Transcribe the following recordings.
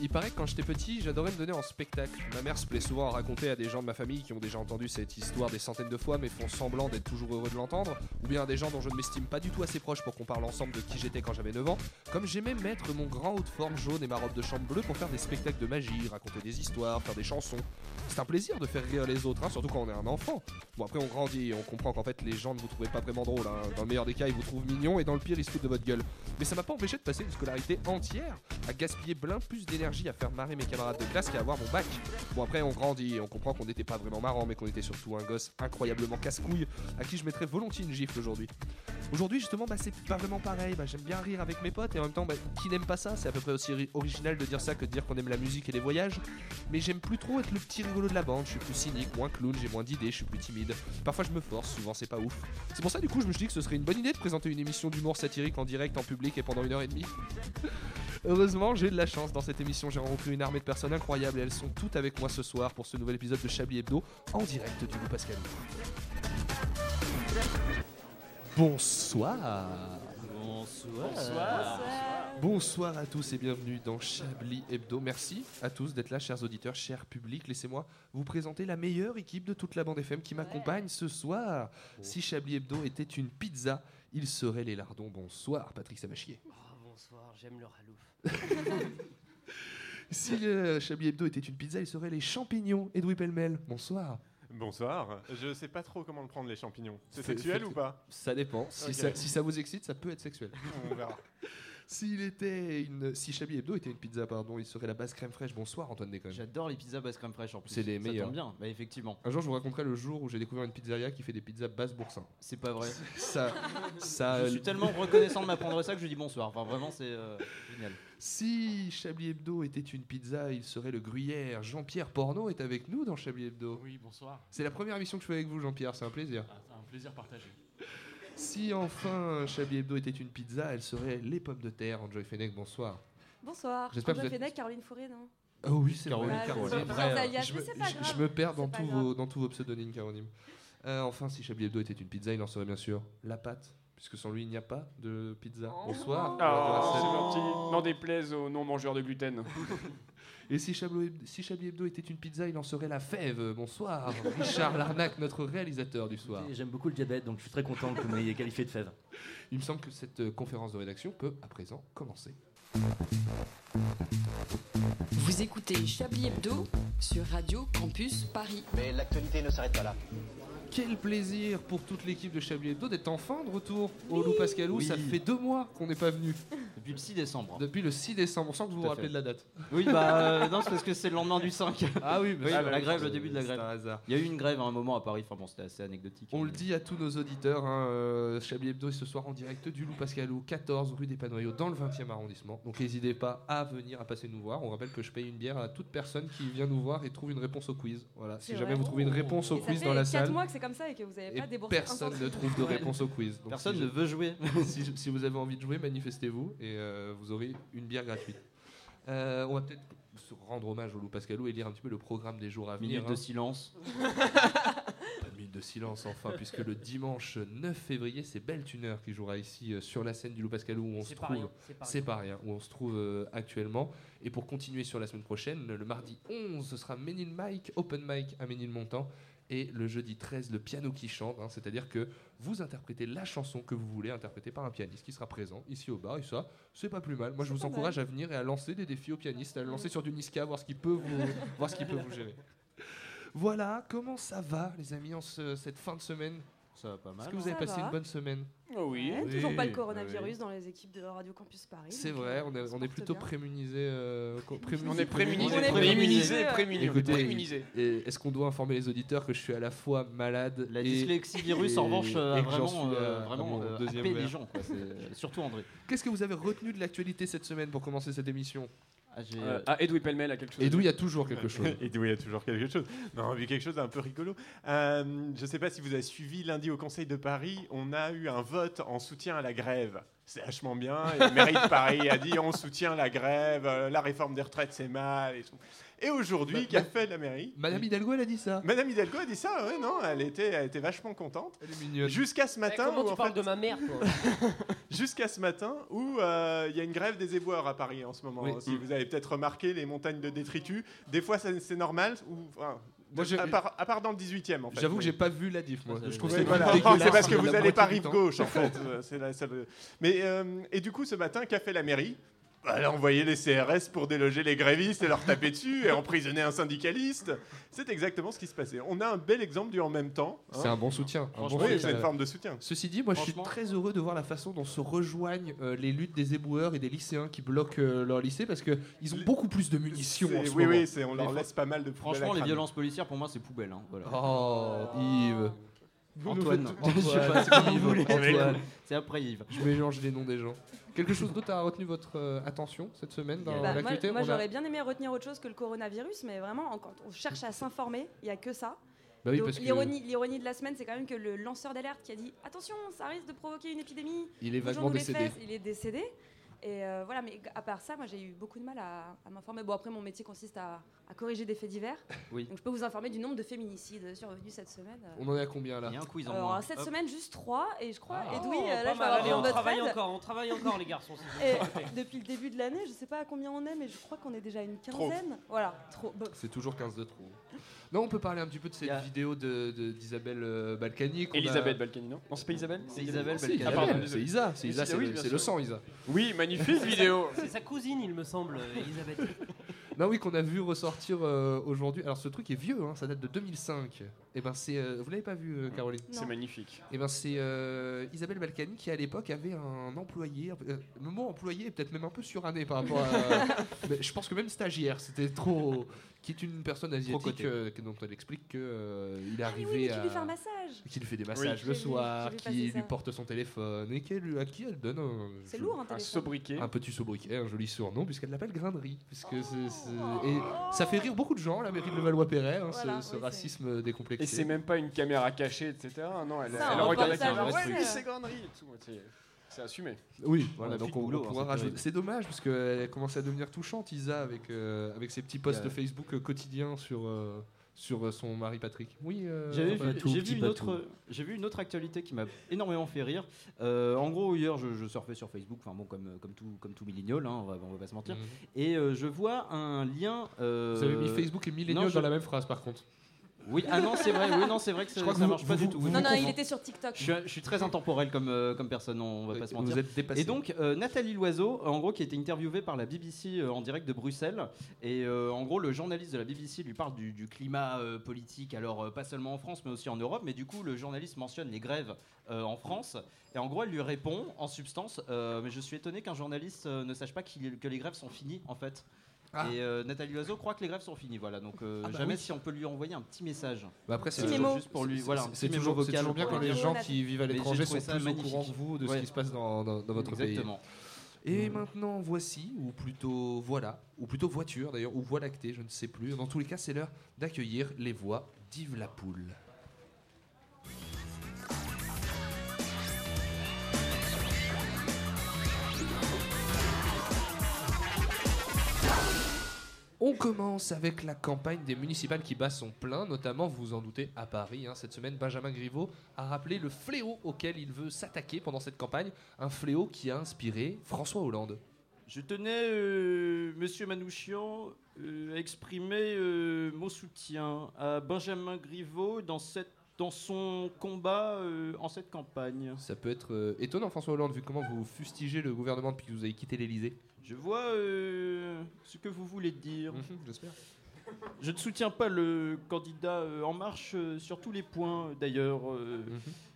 Il paraît que quand j'étais petit, j'adorais me donner en spectacle. Ma mère se plaît souvent à raconter à des gens de ma famille qui ont déjà entendu cette histoire des centaines de fois mais font semblant d'être toujours heureux de l'entendre, ou bien à des gens dont je ne m'estime pas du tout assez proche pour qu'on parle ensemble de qui j'étais quand j'avais 9 ans, comme j'aimais mettre mon grand haut de forme jaune et ma robe de chambre bleue pour faire des spectacles de magie, raconter des histoires, faire des chansons. C'est un plaisir de faire rire les autres, hein, surtout quand on est un enfant. Bon après on grandit et on comprend qu'en fait les gens ne vous trouvent pas vraiment drôle. hein. Dans le meilleur des cas ils vous trouvent mignon et dans le pire ils se foutent de votre gueule. Mais ça m'a pas empêché de passer une scolarité entière à gaspiller plein plus d'énergie à faire marrer mes camarades de classe qu'à avoir mon bac. Bon après on grandit et on comprend qu'on n'était pas vraiment marrant mais qu'on était surtout un gosse incroyablement casse-couille à qui je mettrais volontiers une gifle aujourd'hui. Aujourd'hui justement bah, c'est pas vraiment pareil, bah, j'aime bien rire avec mes potes et en même temps bah, qui n'aime pas ça? C'est à peu près aussi ri- original de dire ça que de dire qu'on aime la musique et les voyages. Mais j'aime plus trop être le petit rigolo de la bande, je suis plus cynique, moins clown, j'ai moins d'idées, je suis plus timide. Parfois je me force, souvent c'est pas ouf. C'est pour ça du coup je me suis dit que ce serait une bonne idée de présenter une émission d'humour satirique en direct, en public et pendant une heure et demie. Heureusement, j'ai de la chance dans cette émission. J'ai rencontré une armée de personnes incroyables et elles sont toutes avec moi ce soir pour ce nouvel épisode de Chablis Hebdo en direct du Loup Pascal. Bonsoir. Bonsoir. Bonsoir à tous et bienvenue dans Chablis Hebdo. Merci à tous d'être là, chers auditeurs, chers publics. Laissez-moi vous présenter la meilleure équipe de toute la bande FM qui m'accompagne ce soir. Si Chablis Hebdo était une pizza, il serait les lardons. Bonsoir, Patrick Savachier. Oh, bonsoir, j'aime le ralouf. Si euh, Chablis Hebdo était une pizza, il serait les champignons. Edoui Pellemel, bonsoir. Bonsoir. Je sais pas trop comment le prendre les champignons. C'est sexuel ou pas? Ça dépend. Si, ça, si ça vous excite, ça peut être sexuel. On verra. S'il était une, si Chablis Hebdo était une pizza, pardon, il serait la base crème fraîche. Bonsoir, Antoine Déconne. J'adore les pizzas basse crème fraîche en plus. C'est les Ça meilleurs. tombe bien, bah effectivement. Un jour, je vous raconterai le jour où j'ai découvert une pizzeria qui fait des pizzas basse boursin. C'est pas vrai. Ça, ça. Je suis tellement reconnaissant de m'apprendre ça que je dis bonsoir. Enfin, vraiment, c'est euh, génial. Si Chablis Hebdo était une pizza, il serait le gruyère. Jean-Pierre Porno est avec nous dans Chablis Hebdo. Oui, bonsoir. C'est la première émission que je fais avec vous, Jean-Pierre. C'est un plaisir. Ah, c'est un plaisir partagé. Si enfin Chablis Hebdo était une pizza, elle serait les pommes de terre. Enjoy Fennec, bonsoir. Bonsoir. J'espère que vous êtes- Fenech, Caroline Fourré, non? Oh oui, c'est Caroline, vrai. Caroline. c'est vrai, Je me, c'est pas je- grave. je me perds dans tous, vos, dans tous vos pseudonymes, Caroline. Euh, enfin, si Chablis Hebdo était une pizza, il en serait bien sûr la pâte, puisque sans lui, il n'y a pas de pizza. Oh. Bonsoir. Ah, c'est gentil. N'en déplaise aux non-mangeurs de gluten. Et si Chablis, Hebdo, si Chablis Hebdo était une pizza, il en serait la fève. Bonsoir. Richard Larnac, notre réalisateur du soir. J'aime beaucoup le diabète, donc je suis très content que vous m'ayez qualifié de fève. Il me semble que cette euh, conférence de rédaction peut à présent commencer. Vous écoutez Chablis Hebdo sur Radio Campus Paris. Mais l'actualité ne s'arrête pas là. Quel plaisir pour toute l'équipe de Chablis Hebdo d'être enfin de retour au Loup Pascalou. Oui. Ça fait deux mois qu'on n'est pas venu. Depuis le 6 décembre. Depuis le 6 décembre. On sent que vous vous rappelez de la date. Oui, bah euh, non, c'est parce que c'est le lendemain du 5. Ah oui, Oui, la grève, le début de la C'est grève. un hasard. Il y a eu une grève à un moment à Paris. Enfin bon, c'était assez anecdotique. On le dit à tous nos auditeurs, hein, euh, Chablis Hebdo est ce soir en direct du Loup Pascalou, 14 rue des Panoyaux, dans le 20e arrondissement. Donc n'hésitez pas à venir, à passer nous voir. On rappelle que je paye une bière à toute personne qui vient nous voir et trouve une réponse au quiz. Voilà. Si jamais vous trouvez une réponse au Et ça quiz fait dans la 4 salle, mois que c'est comme ça et que vous avez et pas déboursé personne ne trouve de réponse au quiz. Donc, Personne si ne je- veut jouer. si, si vous avez envie de jouer, manifestez-vous et euh, vous aurez une bière gratuite. Euh, on va peut-être se rendre hommage au Loup Pascalou et lire un petit peu le programme des jours à venir. Minute de hein. silence. Une minute de silence enfin, puisque le dimanche 9 février, c'est Belle Tuner qui jouera ici euh, sur la scène du Loup Pascalou où on se trouve. C'est pas rien, où on se trouve euh, actuellement. Et pour continuer sur la semaine prochaine, le mardi 11, ce sera Ménil Mike, Open Mic à Ménilmontant. Et le jeudi 13, le piano qui chante, hein, c'est-à-dire que vous interprétez la chanson que vous voulez interpréter par un pianiste qui sera présent ici au bar. Et ça, c'est pas plus mal. Moi, je vous encourage à venir et à lancer des défis aux pianistes, à le lancer sur du Niska, voir ce qu'il peut vous, voir ce qu'il peut vous gérer. Voilà, comment ça va, les amis, en ce- cette fin de semaine? Ça va pas mal. Est-ce que vous Ça avez passé va. une bonne semaine Oh oui. Ouais, Oui, toujours pas le coronavirus oui. dans les équipes de Radio Campus Paris. C'est donc, vrai, euh, on est, ça se on est porte plutôt bien. prémunisé. euh, co- prémunisé- On est prémunisé, On est on est immunisé, prémunisé. prémunisé. Écoutez, prémunisé. Et Est-ce qu'on doit informer les auditeurs que je suis à la fois malade La et- dyslexie virus, en et- revanche, euh, a et que j'en vraiment, suis euh, à vraiment mon euh, deuxième happé les verre. gens. Quoi. C'est- Surtout André. Qu'est-ce que vous avez retenu de l'actualité cette semaine pour commencer cette émission? Ah, j'ai- Euh, ah, Edoui Pellemel a quelque chose. Edoui, il y dire. a toujours quelque chose. Et oui, il y a toujours quelque chose. Non, vu quelque chose d'un peu rigolo. Euh, je ne sais pas si vous avez suivi lundi au Conseil de Paris, on a eu un vote en soutien à la grève. C'est vachement bien. Et la mairie de Paris a dit on soutient la grève, euh, la réforme des retraites c'est mal et tout. Et aujourd'hui, qu'a ma- fait la mairie Madame Hidalgo, elle a dit ça. Madame Hidalgo a dit ça, ouais, non, elle était, elle était vachement contente. Elle est mignonne. Jusqu'à ce matin, comment où, tu parles fait- de ma mère, toi jusqu'à ce matin où euh, il y a une grève des éboueurs à Paris en ce moment. Oui. Si Mm. vous avez peut-être remarqué les montagnes de détritus, des fois c'est normal. Ou, enfin, Moi, je- à, part, à part dans le 18e en fait. J'avoue que Mais- j'ai pas vu la diff, moi. Je trouve Oui, ça voilà. C'est parce que vous n'allez pas rive gauche en fait. Euh, c'est Mais euh, et du coup ce matin qu'a fait la mairie Elle a envoyé les CRS pour déloger les grévistes et leur taper dessus et emprisonner un syndicaliste. C'est exactement ce qui se passait. On a un bel exemple du en même temps. hein. C'est un bon soutien. un bon Oui, c'est une forme de soutien. Ceci dit, moi je suis très heureux de voir la façon dont se rejoignent euh, les luttes des éboueurs et des lycéens qui bloquent euh, leur lycée parce qu'ils ont beaucoup plus de munitions en ce oui, moment. oui, c'est- on leur laisse pas mal de Franchement, les violences policières, pour moi, c'est poubelle. hein, voilà. Oh, Yves. Antoine. Antoine, Je sais pas, vous voulez. Antoine. C'est après Yves. Je mélange les noms des gens. Quelque chose d'autre a retenu votre euh, attention cette semaine dans Bah, l'actualité? moi, a- j'aurais bien aimé retenir autre chose que le coronavirus, mais vraiment, en- quand on cherche à s'informer, il n'y a que ça. Bah oui, que- l'ironie, de la semaine, c'est quand même que le lanceur d'alerte qui a dit attention, ça risque de provoquer une épidémie. Il est les décédé. fesses. Il est décédé. Et euh, voilà, mais à part ça, moi j'ai eu beaucoup de mal à, à m'informer. Bon, après, mon métier consiste à, à corriger des faits divers. Oui. Donc je peux vous informer du nombre de féminicides survenus cette semaine. On en est à combien là Il y a un quiz en Alors, moins. cette Hop. semaine, juste 3. Et je crois, Ah. Edoui, Oh, euh, là, je vais avoir Allez, on travaille aide. encore, on travaille encore, les garçons. Et depuis le début de l'année, je sais pas à combien on est, mais je crois qu'on est déjà à une quinzaine. Voilà, trop. Bon. C'est toujours 15 de trop. Non, on peut parler un petit peu de cette vidéo de- de- d'Isabelle euh, Balkany. a- Elisabeth Balkany, non Non, c'est pas Isabelle C'est Isabelle Balkany. Isabelle, Ah, pardon, c'est. Isa, c'est Isa, c'est- oui, le- sang, Isa. Oui, magnifique vidéo. C'est sa cousine, il me semble, Elisabeth. Non, oui, qu'on a vu ressortir euh, aujourd'hui. Alors, ce truc est vieux, hein, ça date de 2005. Et ben, c'est. euh, vous l'avez pas vu, euh, Caroline C'est magnifique. Et ben, c'est euh, Isabelle Balkany qui, à l'époque, avait un employé. euh, le mot employé est peut-être même un peu suranné par rapport à. mais je pense que même stagiaire, c'était trop. Qui est une personne asiatique euh, dont elle explique qu'il il est Ah arrivé oui, à. qui lui fait un massage. Qui lui fait des massages le soir, vu qui lui porte son téléphone et qui, à qui elle donne un. C'est je- lourd, un Un sobriquet. un petit sobriquet, un joli surnom, puisqu'elle l'appelle Grainerie. Puisque c'est- Et ça fait rire beaucoup de gens, la mairie de Levallois-Perret, hein, Voilà, ce, ce oui, c'est- racisme décomplexé. Et c'est même pas une caméra cachée, etc. Non, elle, Ça, elle un regarde la caméra. Ouais, c'est et tout. C'est- assumé. Oui, voilà, donc de on, boulot, on hein, pourra rajouter. C'est dommage, parce qu'elle commence à devenir touchante, Isa, avec, euh, avec ses petits posts Yeah. Facebook euh, quotidiens sur, euh, sur son mari Patrick. Oui, euh, J'avais Antoine vu, Tout, j'ai vu une autre, j'ai vu une autre actualité qui m'a énormément fait rire. Euh, en gros, hier, je, je surfais sur Facebook, enfin bon, comme, comme tout, comme tout millénial, hein, on, va, on va pas se mentir. Mhm. Et euh, je vois un lien. euh, Vous avez mis Facebook et je- dans la même phrase, par contre. Oui, ah non, c'est vrai. Oui, non, c'est vrai que ça, ça vous- marche pas vous- du tout. vous- Non, non, il était sur TikTok. Je suis, je suis très intemporel comme, euh, comme personne, on va pas se mentir. Vous êtes dépassé. Et donc, euh, Nathalie Loiseau, en gros, qui a été interviewée par la BBC euh, en direct de Bruxelles. Et euh, en gros, le journaliste de la BBC lui parle du, du climat euh, politique, alors euh, pas seulement en France, mais aussi en Europe. Mais du coup, le journaliste mentionne les grèves euh, en France. Et en gros, elle lui répond, en substance, euh, mais je suis étonné qu'un journaliste euh, ne sache pas que les grèves sont finies, en fait. Ah. Et euh, Nathalie Loiseau croit que les grèves sont finies, voilà. Donc, euh, Ah bah jamais oui. si on peut lui envoyer un petit message. Bah après, c'est toujours- juste pour lui, c'est- voilà, c'est- toujours, vocal toujours bien quand les gens qui vivent à l'étranger sont plus au courant que vous de ce qui se passe dans, dans- dans votre pays. Exactement. Et maintenant, voici, ou plutôt voilà, ou plutôt voiture d'ailleurs, ou voie lactée, je ne sais plus. Dans tous les cas, c'est l'heure d'accueillir les voix d'Yves Lapoule. On commence avec la campagne des municipales qui bat son plein, notamment, vous vous en doutez, à Paris. hein. Cette semaine, Benjamin Griveaux a rappelé le fléau auquel il veut s'attaquer pendant cette campagne, un fléau qui a inspiré François Hollande. Je tenais, euh, monsieur Manouchian, euh, à exprimer euh, mon soutien à Benjamin Griveaux dans, cette, dans son combat euh, en cette campagne. Ça peut être euh, étonnant, François Hollande, vu comment vous fustigez le gouvernement depuis que vous avez quitté l'Elysée. Je vois euh, ce que vous voulez dire. J'espère. Je ne soutiens pas le candidat euh, En Marche euh, sur tous les points, d'ailleurs. euh.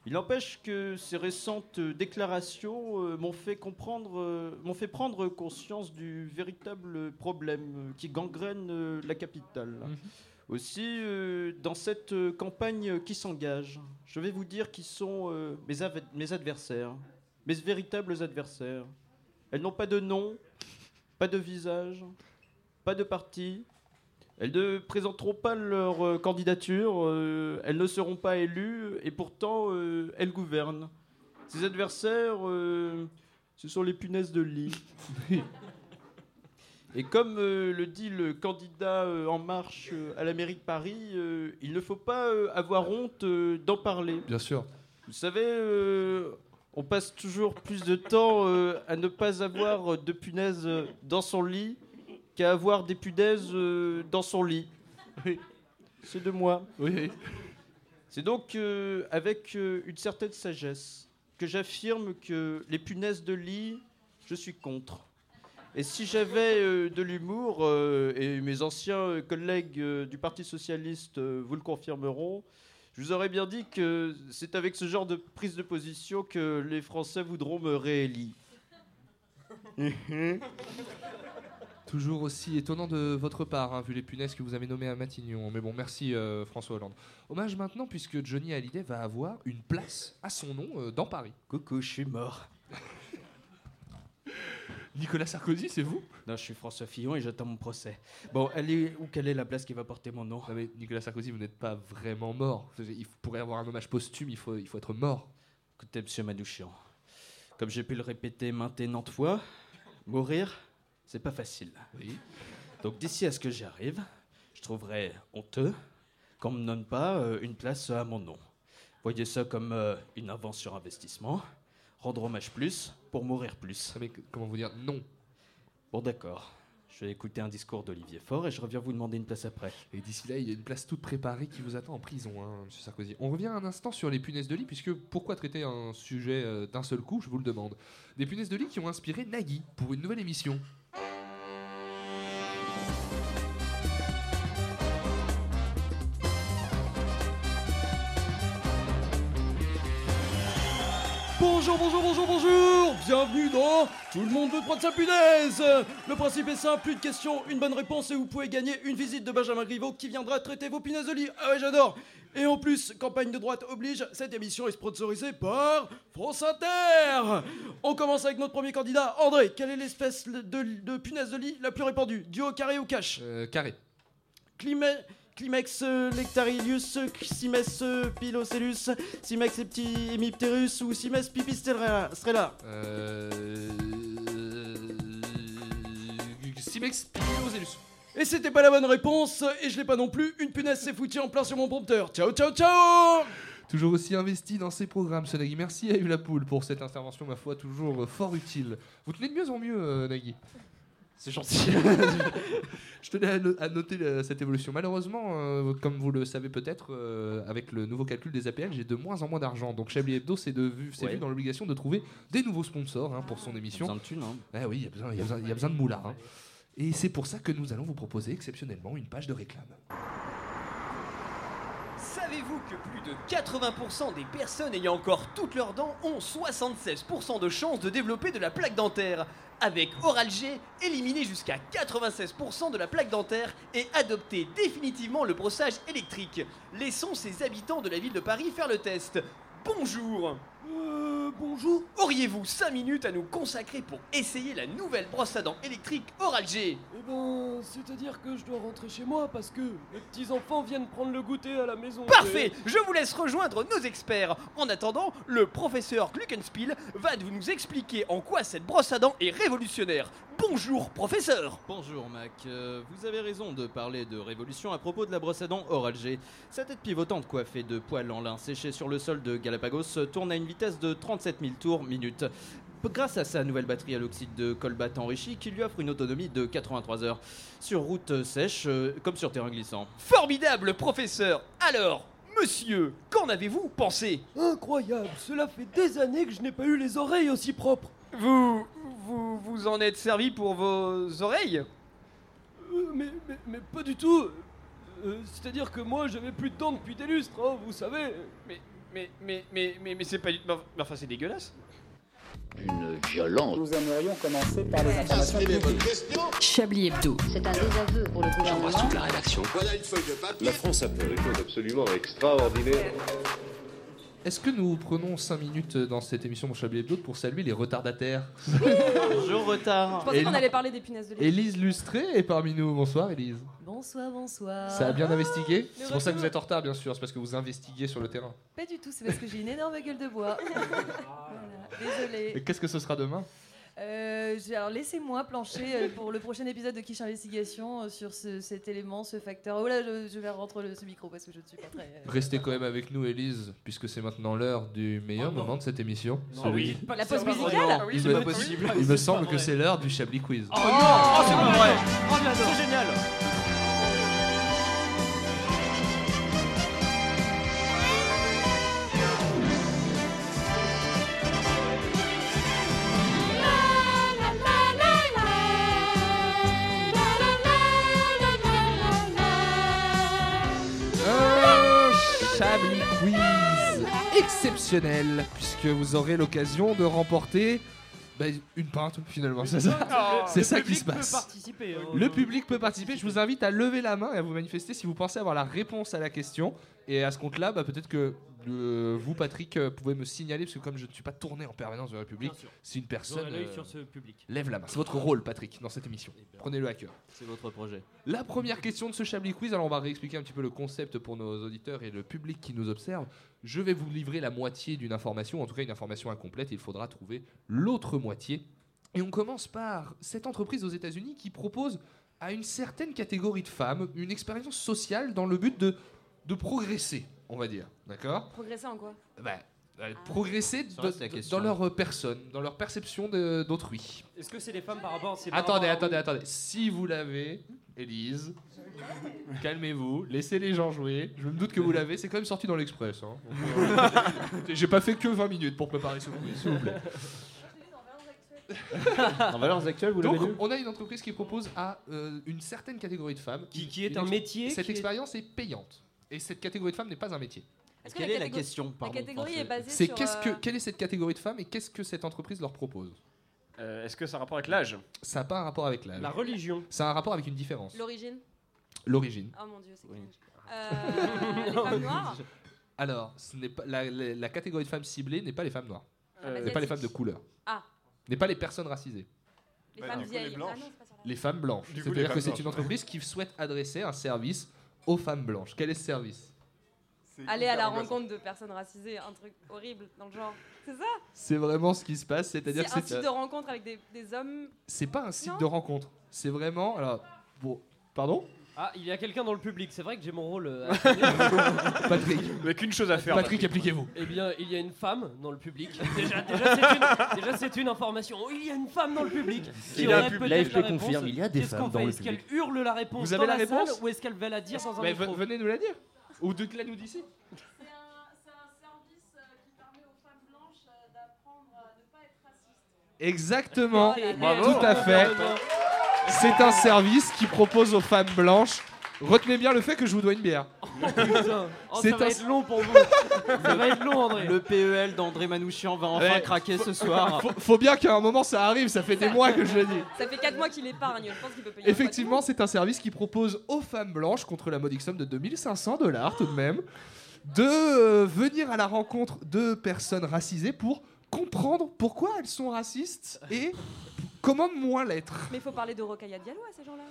Il n'empêche que ces récentes déclarations m'ont fait comprendre, m'ont fait prendre conscience du véritable problème qui gangrène la capitale. Aussi, euh, dans cette campagne qui s'engage, je vais vous dire qui sont mes adversaires, mes véritables adversaires. Elles n'ont pas de nom, pas de visage, pas de parti. Elles ne présenteront pas leur euh, candidature. euh, elles ne seront pas élues. Et pourtant, euh, elles gouvernent. Ses adversaires, ce sont les punaises de lit. Et comme le dit le candidat En Marche à la mairie de Paris, il ne faut pas avoir honte d'en parler. Bien sûr. Vous savez, on passe toujours plus de temps euh, à ne pas avoir de punaises euh, dans son lit qu'à avoir des punaises euh, dans son lit. Oui. C'est de moi. Oui. C'est donc euh, avec une certaine sagesse que j'affirme que les punaises de lit, je suis contre. Et si j'avais de l'humour, et mes anciens collègues du Parti Socialiste vous le confirmeront, je vous aurais bien dit que c'est avec ce genre de prise de position que les Français voudront me réélire. Toujours aussi étonnant de votre part, hein, vu les punaises que vous avez nommées à Matignon. Mais bon, merci euh, François Hollande. Hommage maintenant, puisque Johnny Hallyday va avoir une place à son nom euh, dans Paris. Coucou, je suis mort. Nicolas Sarkozy, c'est vous? Non, je suis François Fillon et j'attends mon procès. Bon, elle est où quelle est la place qui va porter mon nom? Non mais Nicolas Sarkozy, vous n'êtes pas vraiment mort. Il pourrait avoir un hommage posthume, il faut, il faut être mort. Écoutez, monsieur Manouchian, comme j'ai pu le répéter maintes et maintes fois, mourir, c'est pas facile. Oui. Donc d'ici à ce que j'y arrive, je trouverais honteux qu'on me donne pas euh, une place à mon nom. Voyez ça comme euh, une avance sur investissement, rendre hommage plus pour mourir plus. Mais comment vous dire non? Bon d'accord, je vais écouter un discours d'Olivier Faure et je reviens vous demander une place après. Et d'ici là, il y a une place toute préparée qui vous attend en prison, hein, monsieur Sarkozy. On revient un instant sur les punaises de lit, puisque pourquoi traiter un sujet euh, d'un seul coup, je vous le demande. Des punaises de lit qui ont inspiré Nagui pour une nouvelle émission. Bienvenue dans Tout le monde veut prendre sa punaise Le principe est simple, plus de questions, une bonne réponse et vous pouvez gagner une visite de Benjamin Griveaux qui viendra traiter vos punaises de lit. Ah ouais, j'adore Et en plus, campagne de droite oblige, cette émission est sponsorisée par France Inter On commence avec notre premier candidat. André, quelle est l'espèce de, de punaise de lit la plus répandue? Duo, carré ou cash Euh, carré. Climet- Climex euh, lectarilius, Simes euh, pilocellus, Simex hemipterus ou Simes pipistrella strella. Euh... Simex Pilosellus. Et c'était pas la bonne réponse, et je l'ai pas non plus, une punaise s'est foutue en plein sur mon prompteur. Ciao, ciao, ciao Toujours aussi investi dans ses programmes, ce Nagui. Merci à Yves Lapoule pour cette intervention, ma foi, toujours fort utile. Vous tenez de mieux en mieux, euh, Nagui. C'est gentil. Je tenais à, no- à noter euh, cette évolution. Malheureusement, euh, comme vous le savez peut-être, euh, avec le nouveau calcul des APL, j'ai de moins en moins d'argent. Donc Chablis Hebdo s'est de- vu, s'est Ouais. vu dans l'obligation de trouver des nouveaux sponsors hein, pour son émission. Besoin de thunes, hein. Ah oui, il y a besoin, il y a besoin- il y a besoin de moulard. hein. Et c'est pour ça que nous allons vous proposer exceptionnellement une page de réclame. Savez-vous que plus de 80% des personnes ayant encore toutes leurs dents ont 76% de chances de développer de la plaque dentaire? Avec Oral G, éliminez jusqu'à 96% de la plaque dentaire et adoptez définitivement le brossage électrique. Laissons ces habitants de la ville de Paris faire le test. Bonjour Euh, bonjour Auriez-vous 5 minutes à nous consacrer pour essayer la nouvelle brosse à dents électrique Oral G Eh ben, c'est-à-dire que je dois rentrer chez moi parce que mes petits-enfants viennent prendre le goûter à la maison. Parfait Je vous laisse rejoindre nos experts. En attendant, le professeur Gluckenspiel va vous nous expliquer en quoi cette brosse à dents est révolutionnaire. Bonjour, professeur Bonjour Mac, Euh, vous avez raison de parler de révolution à propos de la brosse à dents Oral G. Sa tête pivotante coiffée de poils en lin séchés sur le sol de Galapagos tourne à une vitesse de 37 000 tours minute. Grâce à sa nouvelle batterie à l'oxyde de colbate enrichi qui lui offre une autonomie de 83 heures. Sur route sèche, euh, comme sur terrain glissant. Formidable, professeur Alors, monsieur, qu'en avez-vous pensé? Incroyable Cela fait des années que je n'ai pas eu les oreilles aussi propres. Vous. Vous vous en êtes servi pour vos oreilles Euh, mais, mais, mais pas du tout. Euh, C'est-à-dire que moi, j'avais plus de dents depuis des lustres, hein, vous savez. Mais, mais, mais, mais, mais, mais c'est pas du. mais Enfin, c'est dégueulasse. Une violence. Nous aimerions commencer par les informations publiques. Chablis Hebdo. C'est un désaveu pour le gouvernement. la rédaction. La France a fait des choses absolument extraordinaires. Est-ce que nous prenons 5 minutes dans cette émission Mon Chablis Hebdo pour saluer les retardataires Bonjour retard. Je pensais qu'on allait parler des punaises de lit. Élise Lustré est parmi nous. Bonsoir Élise. Bonsoir, bonsoir. Ça a bien investigué C'est pour ça que vous êtes en retard, bien sûr. C'est parce que vous investiguez sur le terrain. Pas du tout, c'est parce que j'ai une énorme gueule de bois. Voilà, Et Désolée. qu'est-ce que ce sera demain? Euh, alors laissez-moi plancher euh, pour le prochain épisode de Quiche Investigation euh, sur ce- cet élément, ce facteur. Oh là, je, je vais rentrer le, ce micro parce que je ne suis pas très. euh, Restez quand même avec nous, Élise, puisque c'est maintenant l'heure du meilleur moment de cette émission. Non, Celui- oui. La pause musicale oui, il c'est me, pas possible. il me semble pas que c'est l'heure du Chablis Quiz. Oh non Oh, c'est pas vrai Oh. C'est génial exceptionnel, puisque vous aurez l'occasion de remporter bah, une pinte finalement. C'est ça, Oh, c'est ça qui public se peut passe. participer, hein. Le public peut participer. Je vous invite à lever la main et à vous manifester si vous pensez avoir la réponse à la question. Et à ce compte-là, bah, peut-être que vous, Patrick, euh, pouvez me signaler, parce que comme je ne suis pas tourné en permanence vers le public, si une personne euh, sur ce public. lève la main. C'est votre rôle, Patrick, dans cette émission. Prenez-le à cœur. C'est votre projet. La première question de ce Chablis Quiz, alors on va réexpliquer un petit peu le concept pour nos auditeurs et le public qui nous observe. Je vais vous livrer la moitié d'une information, en tout cas une information incomplète, il faudra trouver l'autre moitié. Et on commence par cette entreprise aux États-Unis qui propose à une certaine catégorie de femmes une expérience sociale dans le but de, de progresser, on va dire. D'accord? Progresser en quoi? Bah, euh, Progresser Ça de- reste la de- question. dans leur euh, personne, dans leur perception de- d'autrui. Est-ce que c'est les femmes par rapport c'est par Attendez, à- attendez, attendez. Si vous l'avez, Élise, calmez-vous, laissez les gens jouer. Je me doute que vous l'avez, c'est quand même sorti dans l'Express. hein. Donc, euh, J'ai pas fait que 20 minutes pour préparer ce quiz, s'il vous plaît. En valeurs actuelles, vous l'avez Donc, lu? on a une entreprise qui propose à euh, une certaine catégorie de femmes. Qui- qui est un métier, Cette qui est- expérience est... payante. Et cette catégorie de femmes n'est pas un métier. Quelle la est la catégorie- question, pardon, La catégorie pensez- est basée C'est sur. qu'est-ce que, euh, quelle est cette catégorie de femmes et qu'est-ce que cette entreprise leur propose Euh, Est-ce que ça a rapport avec l'âge? Ça n'a pas un rapport avec l'âge. La religion. Ça a un rapport avec une différence. L'origine? L'origine. Oh mon dieu, c'est cringe. Euh, les femmes noires? Alors, ce n'est pas la, la- la catégorie de femmes ciblée n'est pas les femmes noires, Euh, n'est pas les femmes de couleur, Ah, n'est pas les personnes racisées, les Bah, femmes du coup, les vieilles. blanches. Ah non, c'est pas sur la- les femmes blanches. Du coup, les C'est-à-dire que c'est blanches. une entreprise qui souhaite adresser un service aux femmes blanches. Quel est ce service? Aller à la rencontre de personnes racisées, un truc horrible dans le genre. C'est ça? C'est vraiment ce qui se passe, c'est-à-dire C'est un c'est site de rencontre avec des, des hommes? c'est pas un site Non. de rencontre, c'est vraiment alors bon, pardon? Ah, il y a quelqu'un dans le public, c'est vrai que j'ai mon rôle. euh, à Patrick. Avec une chose à faire. Patrick, appliquez-vous. Eh bien, il y a une femme dans le public. Déjà, déjà, c'est une, déjà, c'est une information. Il y a une femme dans le public. qui Il y a un aurait pub- peut-être l'AFP la réponse. confirme, il y a des Qu'est-ce femmes qu'on dans fait le Est-ce qu'elle public. hurle la réponse Vous avez dans la salle réponse ou est-ce qu'elle va la dire dans un Mais micro ve- venez nous la dire. Ou de la nous d'ici. C'est un, c'est un service euh, qui permet aux femmes blanches euh, d'apprendre à ne pas être racistes. Exactement. Bravo. Tout à fait. C'est un service qui propose aux femmes blanches. Retenez bien le fait que je vous dois une bière. Putain. Oh, C'est ça va un- être long pour vous. ça va être long, André. Le PEL d'André Manouchian va enfin Ouais. craquer ce soir. Faut, faut bien qu'à un moment ça arrive, ça fait des mois que je le dis. Ça fait 4 mois qu'il épargne, je pense qu'il peut payer. un Effectivement, c'est un service qui propose aux femmes blanches, contre la modique somme de 2500 dollars tout de même, de euh, venir à la rencontre de personnes racisées pour comprendre pourquoi elles sont racistes et comment moins l'être. Mais il faut parler de Rocaille Diallo à ces gens-là.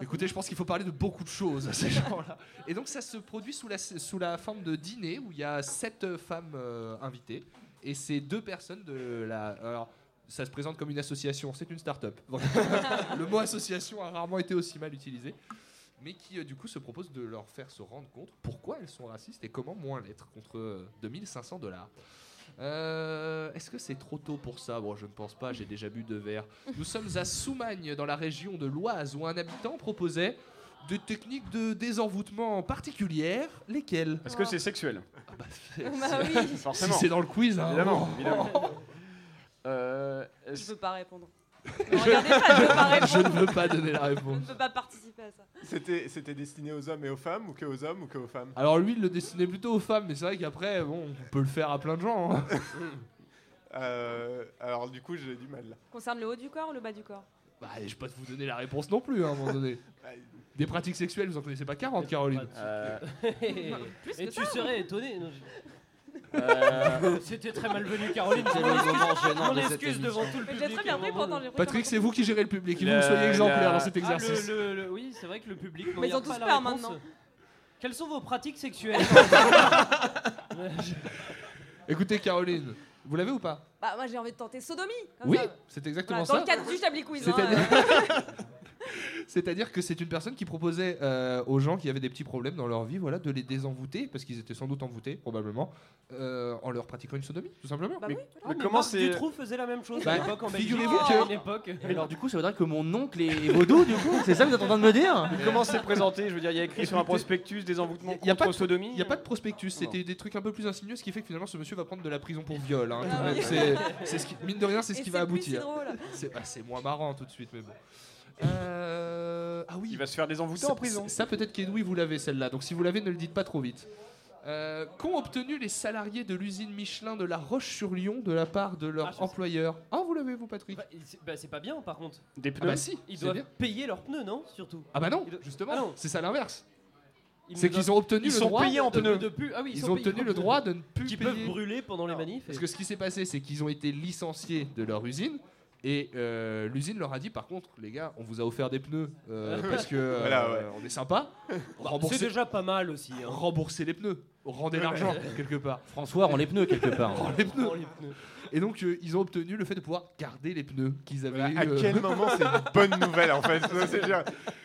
Écoutez, je pense qu'il faut parler de beaucoup de choses à ces gens-là. Et donc ça se produit sous la, sous la forme de dîner où il y a sept euh, femmes euh, invitées et c'est deux personnes de la... Alors, ça se présente comme une association, c'est une start-up. Le mot association a rarement été aussi mal utilisé. Mais qui euh, du coup se propose de leur faire se rendre compte pourquoi elles sont racistes et comment moins l'être contre euh, 2500 dollars. Euh, Est-ce que c'est trop tôt pour ça? Bon, je ne pense pas, j'ai déjà bu deux verres. Nous sommes à Soumagne, dans la région de l'Oise, où un habitant proposait des techniques de désenvoûtement particulières. Lesquelles? Est-ce que c'est sexuel? Bah, Bah oui. Forcément. Si c'est dans le quiz, hein. Évidemment, évidemment. Euh, Je est-ce- peux pas répondre. Ne regardez pas, je peux pas répondre. Je ne veux pas donner la Je réponse. ne peux pas participer. C'était, c'était destiné aux hommes et aux femmes, ou que aux hommes, ou que aux femmes? Alors lui, il le destinait plutôt aux femmes, mais c'est vrai qu'après, bon, on peut le faire à plein de gens. hein. Euh, Alors, du coup, j'ai du mal là. Concerne le haut du corps ou le bas du corps? Bah, je vais pas vous donner la réponse non plus, hein, à un moment donné. Des pratiques sexuelles, vous en connaissez pas 40, Caroline Euh, Et tu serais étonné. non, je- Euh, C'était très malvenu, Caroline. C'était Mon le excuse- moment gênant mon de cette excuse devant tout le Mais public. j'ai très bien pris Patrick, c'est vous qui gérez le public. Il faut que vous soyez exemplaire la- dans cet Ah, exercice. le- le- le- oui, c'est vrai que le public. Mais ils ont tous peur réponse. maintenant. Quelles sont vos pratiques sexuelles Écoutez, Caroline, vous l'avez ou pas? Bah, moi j'ai envie de tenter sodomie. comme Oui, ça. c'est exactement Voilà, ça. Dans le cadre du Chablis Quiz. hein, C'est-à-dire euh. C'est-à-dire que c'est une personne qui proposait euh, aux gens qui avaient des petits problèmes dans leur vie voilà, de les désenvoûter, parce qu'ils étaient sans doute envoûtés, probablement, euh, en leur pratiquant une sodomie, tout simplement. Bah mais, oui, mais Mais comment c'est Dutroux faisait la même chose Bah, à l'époque en Belgique. figurez-vous que- une époque. Mais alors, du coup, ça veut dire que mon oncle est vaudou, du coup C'est ça que vous êtes en train de me dire mais comment c'est présenté Je veux dire, il y a écrit sur un prospectus des envoûtements Il n'y a, pas de- sodomie. il y a pas de prospectus, c'était des trucs un peu plus insinueux, ce qui fait que finalement ce monsieur va prendre de la prison pour viol. hein, Ah oui. C'est- c'est ce qui- mine de rien, c'est ce qui va aboutir. C'est bah, c'est moins marrant tout de suite, mais bon. Euh, Ah oui, Il va se faire désenvoûter ça, en prison. ça, peut-être qu'Edoui vous l'avez celle-là, donc si vous l'avez, ne le dites pas trop vite. Euh, Qu'ont obtenu les salariés de l'usine Michelin de La Roche-sur-Yon de la part de leur Ah, je sais. employeur? Ah, vous l'avez, vous, Patrick? Bah, c'est- bah, c'est pas bien par contre. Des Ah pneus. bah si, Ils c'est doivent bien. payer leurs pneus, non Surtout? Ah bah non, Ils do- justement, Ah non. c'est ça l'inverse. Ils C'est ne qu'ils doivent- ont obtenu Ils le sont droit payés en de- pneus. de plus. Ah oui, Ils, sont ont payés obtenu en le pneus. droit de ne plus Qui payer. peuvent brûler pendant les manifs. Parce que ce qui s'est passé, c'est qu'ils ont été licenciés de leur usine. Et euh, l'usine leur a dit par contre, les gars, on vous a offert des pneus euh, parce que euh, Voilà, ouais. on est sympa. Bah, c'est déjà pas mal aussi. hein. remboursez les pneus, rendez l'argent quelque part. François rend les pneus quelque part. Rends les pneus. Prends les pneus. Et donc euh, ils ont obtenu le fait de pouvoir garder les pneus qu'ils avaient Voilà, eu. à euh, quel moment c'est une bonne nouvelle en fait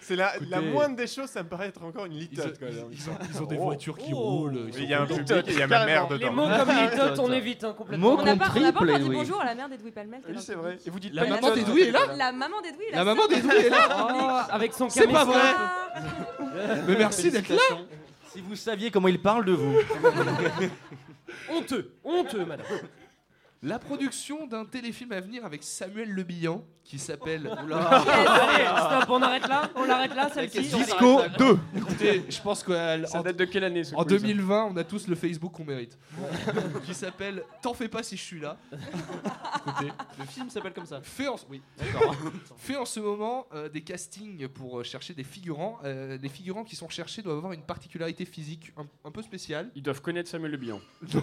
C'est la, moindre des choses, ça me paraît être encore une ils, litote. quoi. ils- ils ont, ils ont des Oh. voitures qui Oh. roulent. Il y a un public et il y a ma mère Les dedans. mots comme litote, on évite hein, complètement. Mots On n'a pas, on n'a pas triple, encore dit Edoui. bonjour à la mère d'Edoui Palmel. est Oui, dans c'est vrai. public. Et vous dites La maman d'Edoui est là La maman d'Edoui. La maman d'Edoui est là Oh, avec son C'est pas vrai. Mais merci d'être là Si vous saviez comment il parle de vous. Honteux, honteux, madame. La production d'un téléfilm à venir avec Samuel Le Bihan qui s'appelle Allez, stop, on arrête là On l'arrête là, celle-ci Disco l'arrête là. 2. Écoutez, je pense qu'en Ça date de quelle année ce En quiz 2020, on a tous le Facebook qu'on mérite. qui s'appelle T'en fais pas si je suis là. Écoutez, Le film s'appelle comme ça. fait en, oui, fait en ce moment euh, des castings pour euh, chercher des figurants. Euh, les figurants qui sont recherchés doivent avoir une particularité physique un, un peu spéciale. Ils doivent connaître Samuel Le Bihan. Non.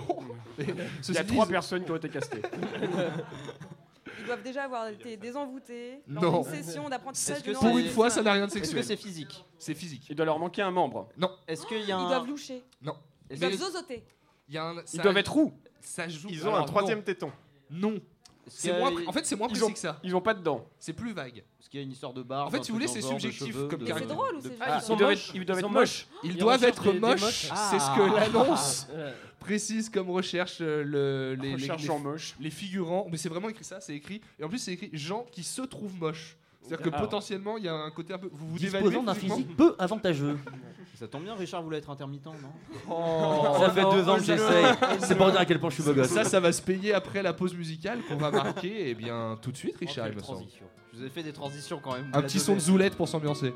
Il y a trois personnes qui ont été castées. Ils doivent déjà avoir été désenvoûtés Non. dans une session d'apprentissage Est-ce que du Pour langage. une fois, ça n'a rien de Est-ce que sexuel. c'est physique C'est physique. Il doit leur manquer un membre. Non, Est-ce qu'il y a Ils un. doivent loucher. non. Ils Mais doivent zozoter. il y a un, Ils ça- doivent être roux. Ça joue. Ils ont alors un troisième non. téton. Non. C'est moins. pré- En fait, c'est moins précis ont- que ça. Ils ont pas de dents. C'est plus vague. Est-ce qu'il y a une histoire de barbe En fait, un si vous truc voulez, dans c'est le genre, de subjectif cheveux, comme de- Mais c'est caractère. drôle ou de- c'est Ah, ils sont doivent être, ils doivent Ils être moches. Ils doivent recherchent être des- des moches. moches. C'est ce que l'annonce Euh, précise comme recherche euh, le, les, les- Recherchant les- moche. les figurants. Mais c'est vraiment écrit ça, c'est écrit. Et en plus, c'est écrit gens qui se trouvent moches. C'est-à-dire que Alors. potentiellement, il y a un côté un peu. Vous vous dévaluez Disposant d'un physiquement. physique peu avantageux. Ça tombe bien, Richard voulait être intermittent, non ça fait non, deux ans que oh, j'essaye. C'est pour dire à quel point je suis beau gosse. Ça, ça va se payer après la pause musicale qu'on va marquer. Et bien, tout de suite, Richard, il me semble. Je vous ai fait des transitions quand même. Un petit son de zoulette pour s'ambiancer.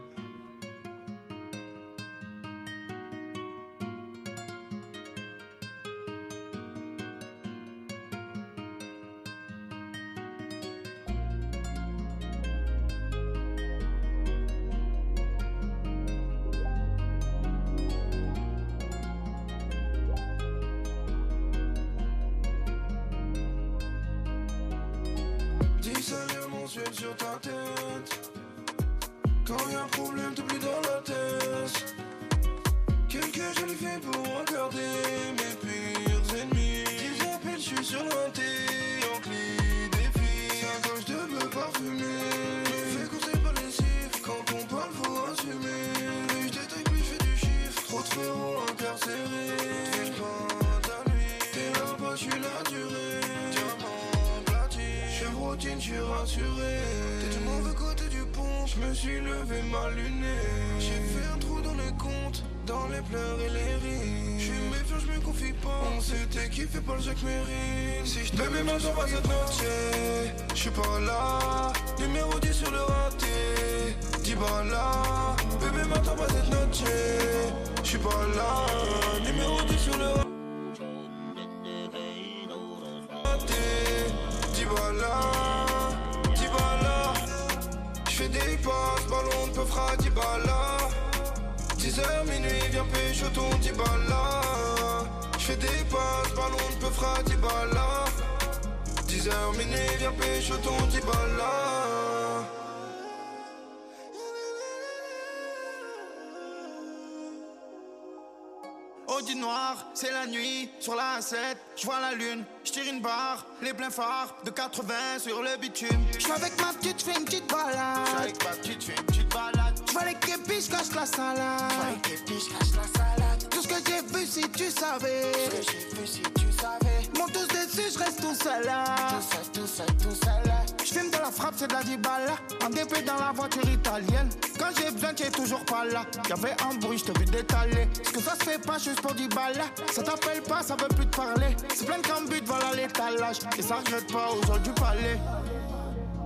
Audi noir, c'est la nuit, sur la 7, je vois la lune, je tire une barre, les pleins phares de 80 sur le bitume. Je avec ma petite, fais une petite balade. J'suis avec ma petite, fais une petite balade. Je vois les képis, je cache la salade. les képis, je cache la salade. Tout ce que j'ai vu, si tu savais. Tout ce que j'ai vu, si tu savais. Mon tous dessus, je reste tout seul là. Tout seul, tout seul, tout seul là. Je filme de la frappe, c'est de la dibala. En DP dans la voiture italienne. Quand j'ai besoin, t'es toujours pas là. Y'avait un bruit, je vu détaler. Ce que ça se fait pas juste pour 10 balles. Ça t'appelle pas, ça veut plus te parler. C'est plein de cambutes, voilà l'étalage. Et ça regrette pas aux gens du palais.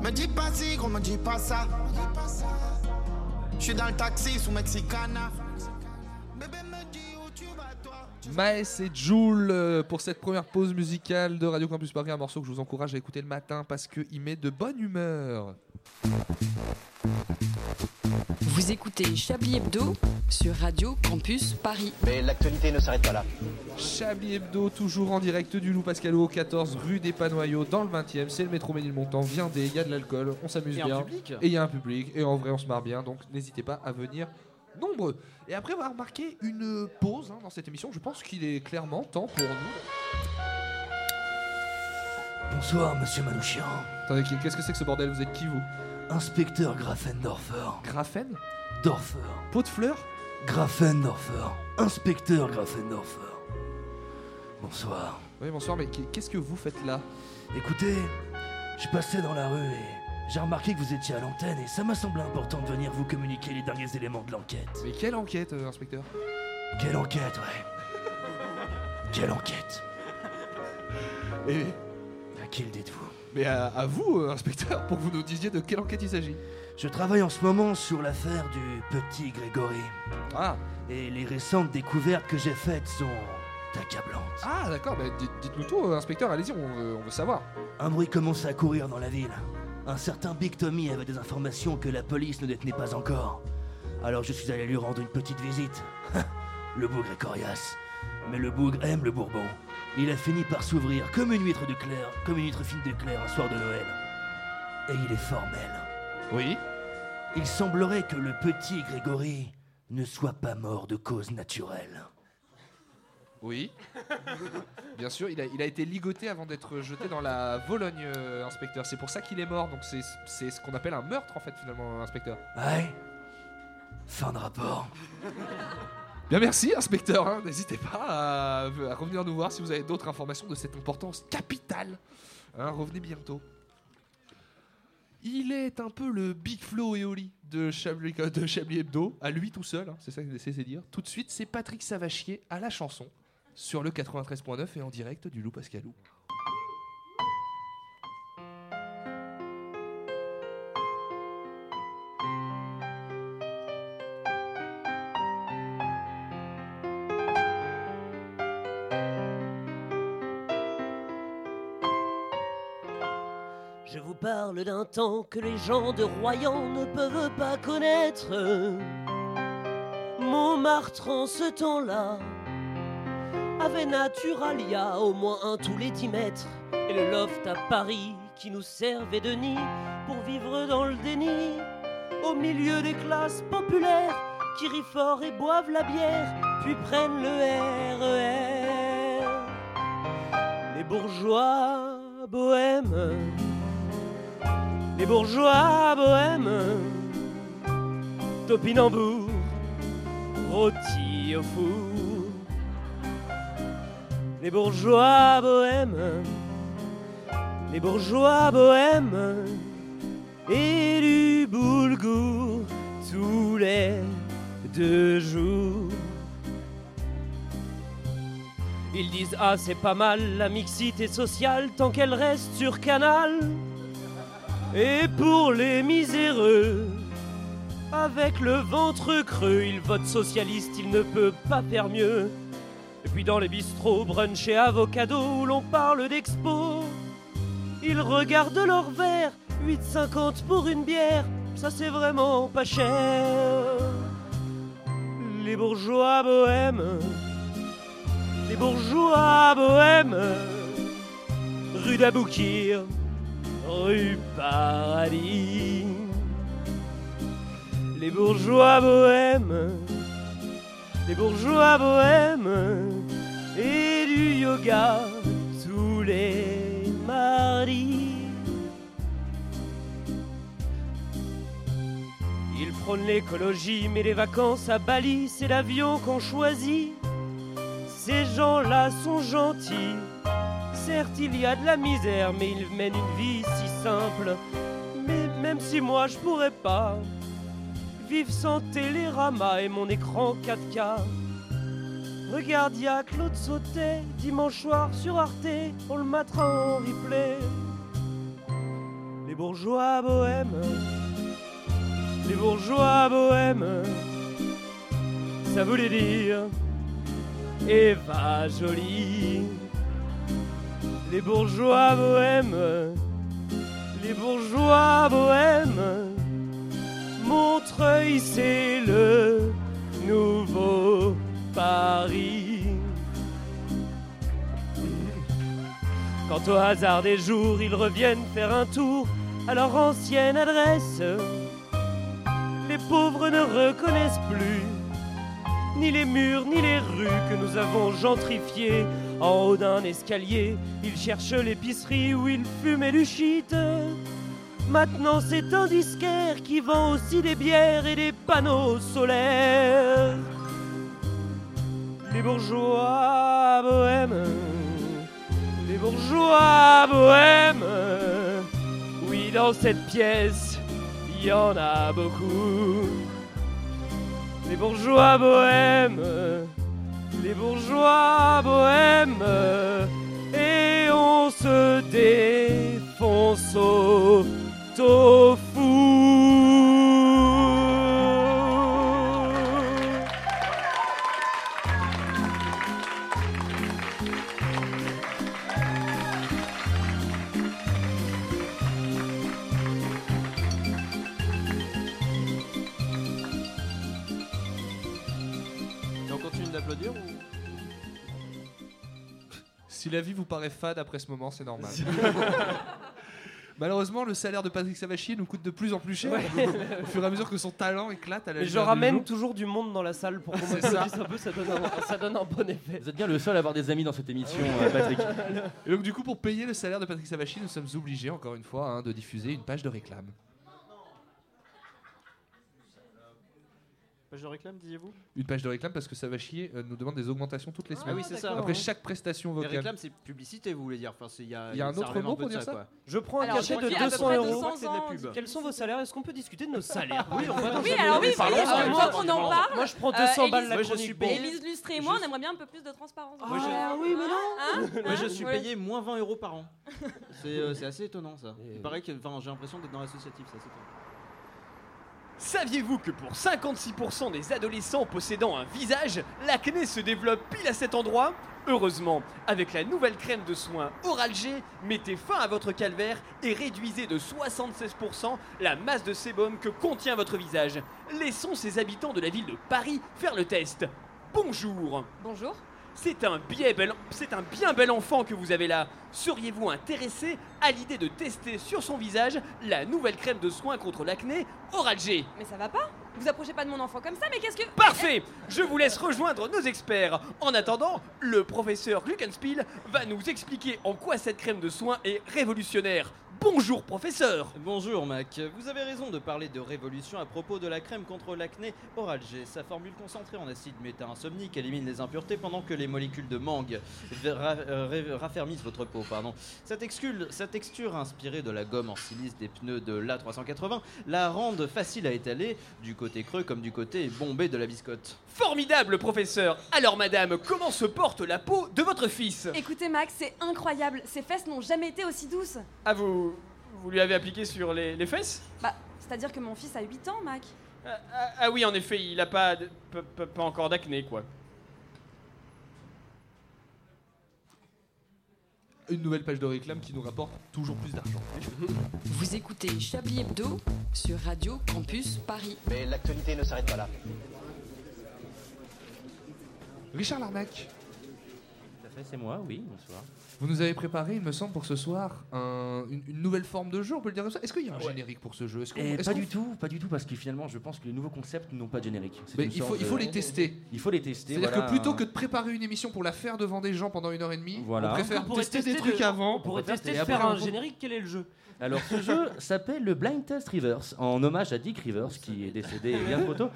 Me dis pas si, gros, me dis pas ça. Je suis dans le taxi sous Mexicana. Maes et Joule euh, pour cette première pause musicale de Radio Campus Paris, un morceau que je vous encourage à écouter le matin parce qu'il met de bonne humeur. Vous écoutez Chablis Hebdo sur Radio Campus Paris. Mais l'actualité ne s'arrête pas là. Chablis Hebdo, toujours en direct du Loup Pascalo, 14 rue des Panoyaux, dans le 20 e C'est le métro Ménilmontant. Viendez, il y a de l'alcool, on s'amuse bien. public. Et il y a un public. Et en vrai, on se marre bien. Donc n'hésitez pas à venir nombreux. Et après avoir marqué une pause hein, dans cette émission, je pense qu'il est clairement temps pour nous. Bonsoir, monsieur Manouchian. Attendez, qu'est-ce que c'est que ce bordel? Vous êtes qui, vous? Inspecteur Grafendorfer. Grafen? Dorfer. Pot de fleurs? Grafendorfer. Inspecteur Grafendorfer. Bonsoir. Oui, bonsoir, mais qu'est-ce que vous faites là? Écoutez, je passais dans la rue et j'ai remarqué que vous étiez à l'antenne et ça m'a semblé important de venir vous communiquer les derniers éléments de l'enquête. Mais quelle enquête, euh, inspecteur? Quelle enquête, ouais. Quelle enquête Et À qui le dites-vous? Mais à, à vous, euh, inspecteur, pour que vous nous disiez de quelle enquête il s'agit. Je travaille en ce moment sur l'affaire du petit Grégory. Ah Et les récentes découvertes que j'ai faites sont accablantes. Ah, d'accord, mais dites- dites-nous tout, euh, inspecteur, allez-y, on, veut- on veut savoir. Un bruit commence à courir dans la ville. Un certain Big Tommy avait des informations que la police ne détenait pas encore. Alors je suis allé lui rendre une petite visite. le bougre est coriace. Mais le bougre aime le bourbon. Il a fini par s'ouvrir comme une huître de clair, comme une huître fine de clair un soir de Noël. Et il est formel. Oui Il semblerait que le petit Grégory ne soit pas mort de cause naturelle. Oui. Bien sûr, il a, il a été ligoté avant d'être jeté dans la Vologne, euh, inspecteur. C'est pour ça qu'il est mort. Donc c'est c'est ce qu'on appelle un meurtre, en fait, finalement, inspecteur. Ouais. Fin de rapport. Bien, merci, inspecteur. hein. N'hésitez pas à, à revenir nous voir si vous avez d'autres informations de cette importance capitale. Hein, revenez bientôt. Il est un peu le Big Flo et Oli de Chablis, de Chablis Hebdo, à lui tout seul, hein, c'est ça que j'essaie de dire. Tout de suite, c'est Patrick Savachier à la chanson, sur le 93.9 et en direct du Loup Pascalou. Je vous parle d'un temps que les gens de Royan ne peuvent pas connaître. Montmartre en ce temps-là avait Naturalia au moins un tous les 10 mètres. Et le loft à Paris qui nous servait de nid pour vivre dans le déni. Au milieu des classes populaires qui rient fort et boivent la bière, puis prennent le RER. Les bourgeois bohèmes les bourgeois bohèmes, topinambour, rôti au four. Les bourgeois bohèmes, les bourgeois bohèmes, et du boulgour tous les deux jours. Ils disent ah c'est pas mal la mixité sociale tant qu'elle reste sur Canal. Et pour les miséreux, avec le ventre creux, ils votent socialiste, il ne peut pas faire mieux. Puis dans les bistrots, brunch et avocado où l'on parle d'expo, ils regardent leur verre, 8,50 pour une bière, ça c'est vraiment pas cher. Les bourgeois bohèmes, les bourgeois bohèmes, rue d'Aboukir, rue Paradis. Les bourgeois bohèmes, les bourgeois bohèmes, et du yoga tous les mardis. Ils prônent l'écologie, mais les vacances à Bali, c'est l'avion qu'on choisit. Ces gens-là sont gentils. Certes, il y a de la misère, mais ils mènent une vie si simple. Mais même si moi je pourrais pas vivre sans Télérama et mon écran 4K. Regarde, y'a Claude Sautet, dimanche soir sur Arte, on le mettra en replay. Les bourgeois bohèmes, les bourgeois bohèmes, ça voulait dire Eva Jolie. Les bourgeois bohèmes, les bourgeois bohèmes, Montreuil c'est le nouveau Paris. Quand au hasard des jours ils reviennent faire un tour à leur ancienne adresse, les pauvres ne reconnaissent plus ni les murs ni les rues que nous avons gentrifiées. En haut d'un escalier, ils cherchent l'épicerie où ils fumaient du shit. Maintenant c'est un disquaire qui vend aussi des bières et des panneaux solaires. Les bourgeois bohèmes, les bourgeois bohèmes, oui dans cette pièce, il y en a beaucoup. Les bourgeois bohèmes, les bourgeois bohèmes, et on se défonce au tofu. Si la vie vous paraît fade après ce moment, c'est normal. Malheureusement, le salaire de Patrick Savachier nous coûte de plus en plus cher Ouais. au fur et à mesure que son talent éclate à la Mais je lumière du ramène jour. toujours du monde dans la salle pour qu'on ça. m'applaudisse un peu, ça donne un, ça donne un bon effet. Vous êtes bien le seul à avoir des amis dans cette émission, euh, Patrick. Et donc du coup, pour payer le salaire de Patrick Savachier, nous sommes obligés, encore une fois, hein, de diffuser une page de réclame. Page de réclame, disiez-vous? Une page de réclame parce que Savachier euh, nous demande des augmentations toutes les Ah semaines. oui, c'est ça. Après chaque prestation Les vocale. réclames, c'est publicité, vous voulez dire enfin, c'est- Il y a, Il y a un ça autre mot pour dire ça quoi. Je prends un Alors, cachet de dis à peu 200 près euros. 200 C'est de la pub. Quels sont vos salaires? Est-ce qu'on peut discuter de nos salaires? Oui, on va Oui, alors oui, euh, qu'on en parle. Moi, je prends euh, 200 balles la chronique. Élise Lustré et moi, on aimerait bien un peu plus de transparence. Moi, je- Ah oui, mais non. Hein Moi, je suis payé moins 20 euros par an. C'est euh, c'est assez étonnant ça. Il paraît que enfin, j'ai l'impression d'être dans l'associatif, c'est assez étonnant. Saviez-vous que pour 56% des adolescents possédant un visage, l'acné se développe pile à cet endroit? Heureusement, avec la nouvelle crème de soins Oral mettez fin à votre calvaire et réduisez de 76% la masse de sébum que contient votre visage. Laissons ces habitants de la ville de Paris faire le test. Bonjour Bonjour. C'est un, bien bel, c'est un bien bel enfant que vous avez là. Seriez-vous intéressé à l'idée de tester sur son visage la nouvelle crème de soins contre l'acné Oral G Mais ça va pas Vous approchez pas de mon enfant comme ça, mais qu'est-ce que. Parfait Je vous laisse rejoindre nos experts. En attendant, le professeur Gluckenspiel va nous expliquer en quoi cette crème de soins est révolutionnaire. Bonjour professeur Bonjour Mac, vous avez raison de parler de révolution à propos de la crème contre l'acné Oral G. Sa formule concentrée en acide méta-insomnique élimine les impuretés pendant que les molécules de mangue ra- raffermissent votre peau. Pardon. Sa, texcule- sa texture inspirée de la gomme en silice des pneus de l'A380 la rendent facile à étaler du côté creux comme du côté bombé de la biscotte. Formidable professeur Alors madame, comment se porte la peau de votre fils? Écoutez, Max, c'est incroyable. Ses fesses n'ont jamais été aussi douces. Ah vous... vous lui avez appliqué sur les, les fesses Bah, c'est-à-dire que mon fils a 8 ans, Mac. ah, ah- ah oui en effet, il a pas, de- p- p- pas encore d'acné quoi. Une nouvelle page de réclame qui nous rapporte toujours plus d'argent. Vous écoutez Chablis Hebdo sur Radio Campus Paris. Mais l'actualité ne s'arrête pas là. Richard Larnac, extrait, c'est moi, oui, bonsoir. Vous nous avez préparé, il me semble, pour ce soir, un- une, une nouvelle forme de jeu, on peut le dire comme ça. Est-ce qu'il y a un générique pour ce jeu? Est-ce pas du tout, pas du tout, parce que finalement, je pense que les nouveaux concepts n'ont pas de générique. Mais il faut, il les tester. Il faut les tester. C'est-à-dire voilà. que plutôt que de préparer une émission pour la faire devant des gens pendant une heure et demie, Voilà. on préfère On tester des trucs de- avant. on pourrait tester faire un générique. Quel est le jeu? Alors ce jeu s'appelle le Blind Test Rivers, en hommage à Dick Rivers, qui est décédé bien trop tôt.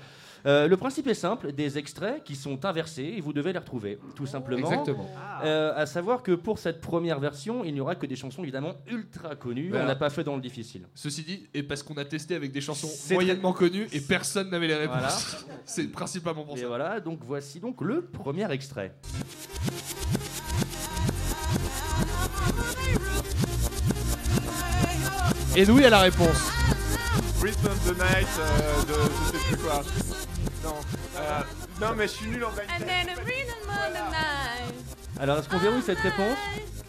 Euh, le principe est simple, des extraits qui sont inversés et vous devez les retrouver, tout simplement. Exactement. Euh, à savoir que pour cette première version, il n'y aura que des chansons évidemment ultra connues. Voilà. On n'a pas fait dans le difficile. Ceci dit, et parce qu'on a testé avec des chansons moyennement connues et personne n'avait les réponses. Voilà. C'est principalement pour Et ça. voilà, donc voici donc le premier extrait. Et nous, il y a la réponse. Rhythm of the Night euh, de je sais plus quoi. Non, euh, non mais je suis nul en blind. Alors est-ce qu'on verrouille cette réponse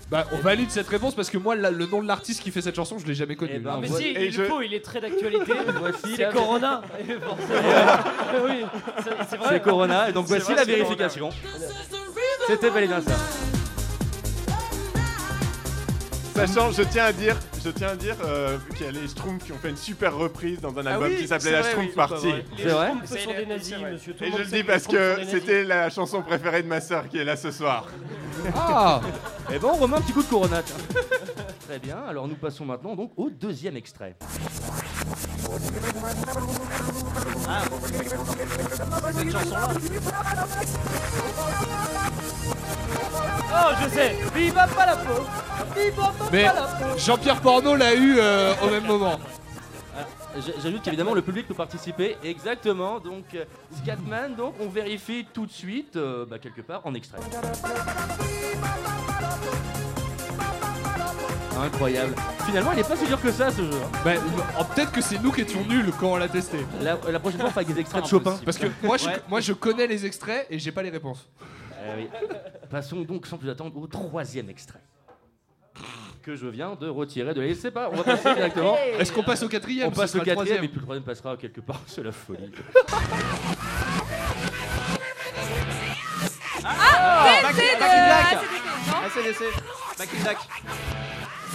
Bah, on valide cette réponse parce que moi, la- le nom de l'artiste qui fait cette chanson, je l'ai jamais connu. Eh ben, Mais si, et il je- faut, il est très d'actualité. Voici C'est la- Corona. Et forcément. oui, c'est- c'est vrai. C'est Corona, et donc C'est voici vrai, la c'est vérification. C'était bel et bien ça. Sachant, je tiens à dire, je tiens à dire euh, qu'il y a les Schtroumpfs qui ont fait une super reprise dans un album oui, qui s'appelait c'est La vrai, Schtroumpf oui, Party. Les C'est vrai Schtroumpfs, sont des nazis, monsieur. Tout Et je le dis que parce que c'était la chanson préférée de ma sœur qui est là ce soir. Ah Et bon, on remet un petit coup de Corona. tiens. Très bien, alors nous passons maintenant donc au deuxième extrait. Cette chanson-là. Oh, je sais. Viva pas la peau. Viva pas Mais la peau. Jean-Pierre Porno l'a eu euh, au même moment. J- J'ajoute qu'évidemment le public peut participer. Exactement, donc euh, Scatman, donc on vérifie tout de suite, euh, bah, quelque part en extrait. Incroyable. Finalement, il n'est pas si dur que ça ce jeu. hein. Bah, oh, peut-être que c'est nous qui étions nuls quand on l'a testé. La, la prochaine fois, on fera des extraits de Chopin. Parce que moi je, moi, je connais les extraits et j'ai pas les réponses. Eh oui. Passons donc sans plus attendre au troisième extrait. Que je viens de retirer de la liste. Pas, on va passer directement. Est-ce qu'on passe au quatrième? On passe au quatrième et puis le troisième passera quelque part. C'est la folie. Ah, Back- Back- Back in Back- Black. Back- ACDC, Back in Black.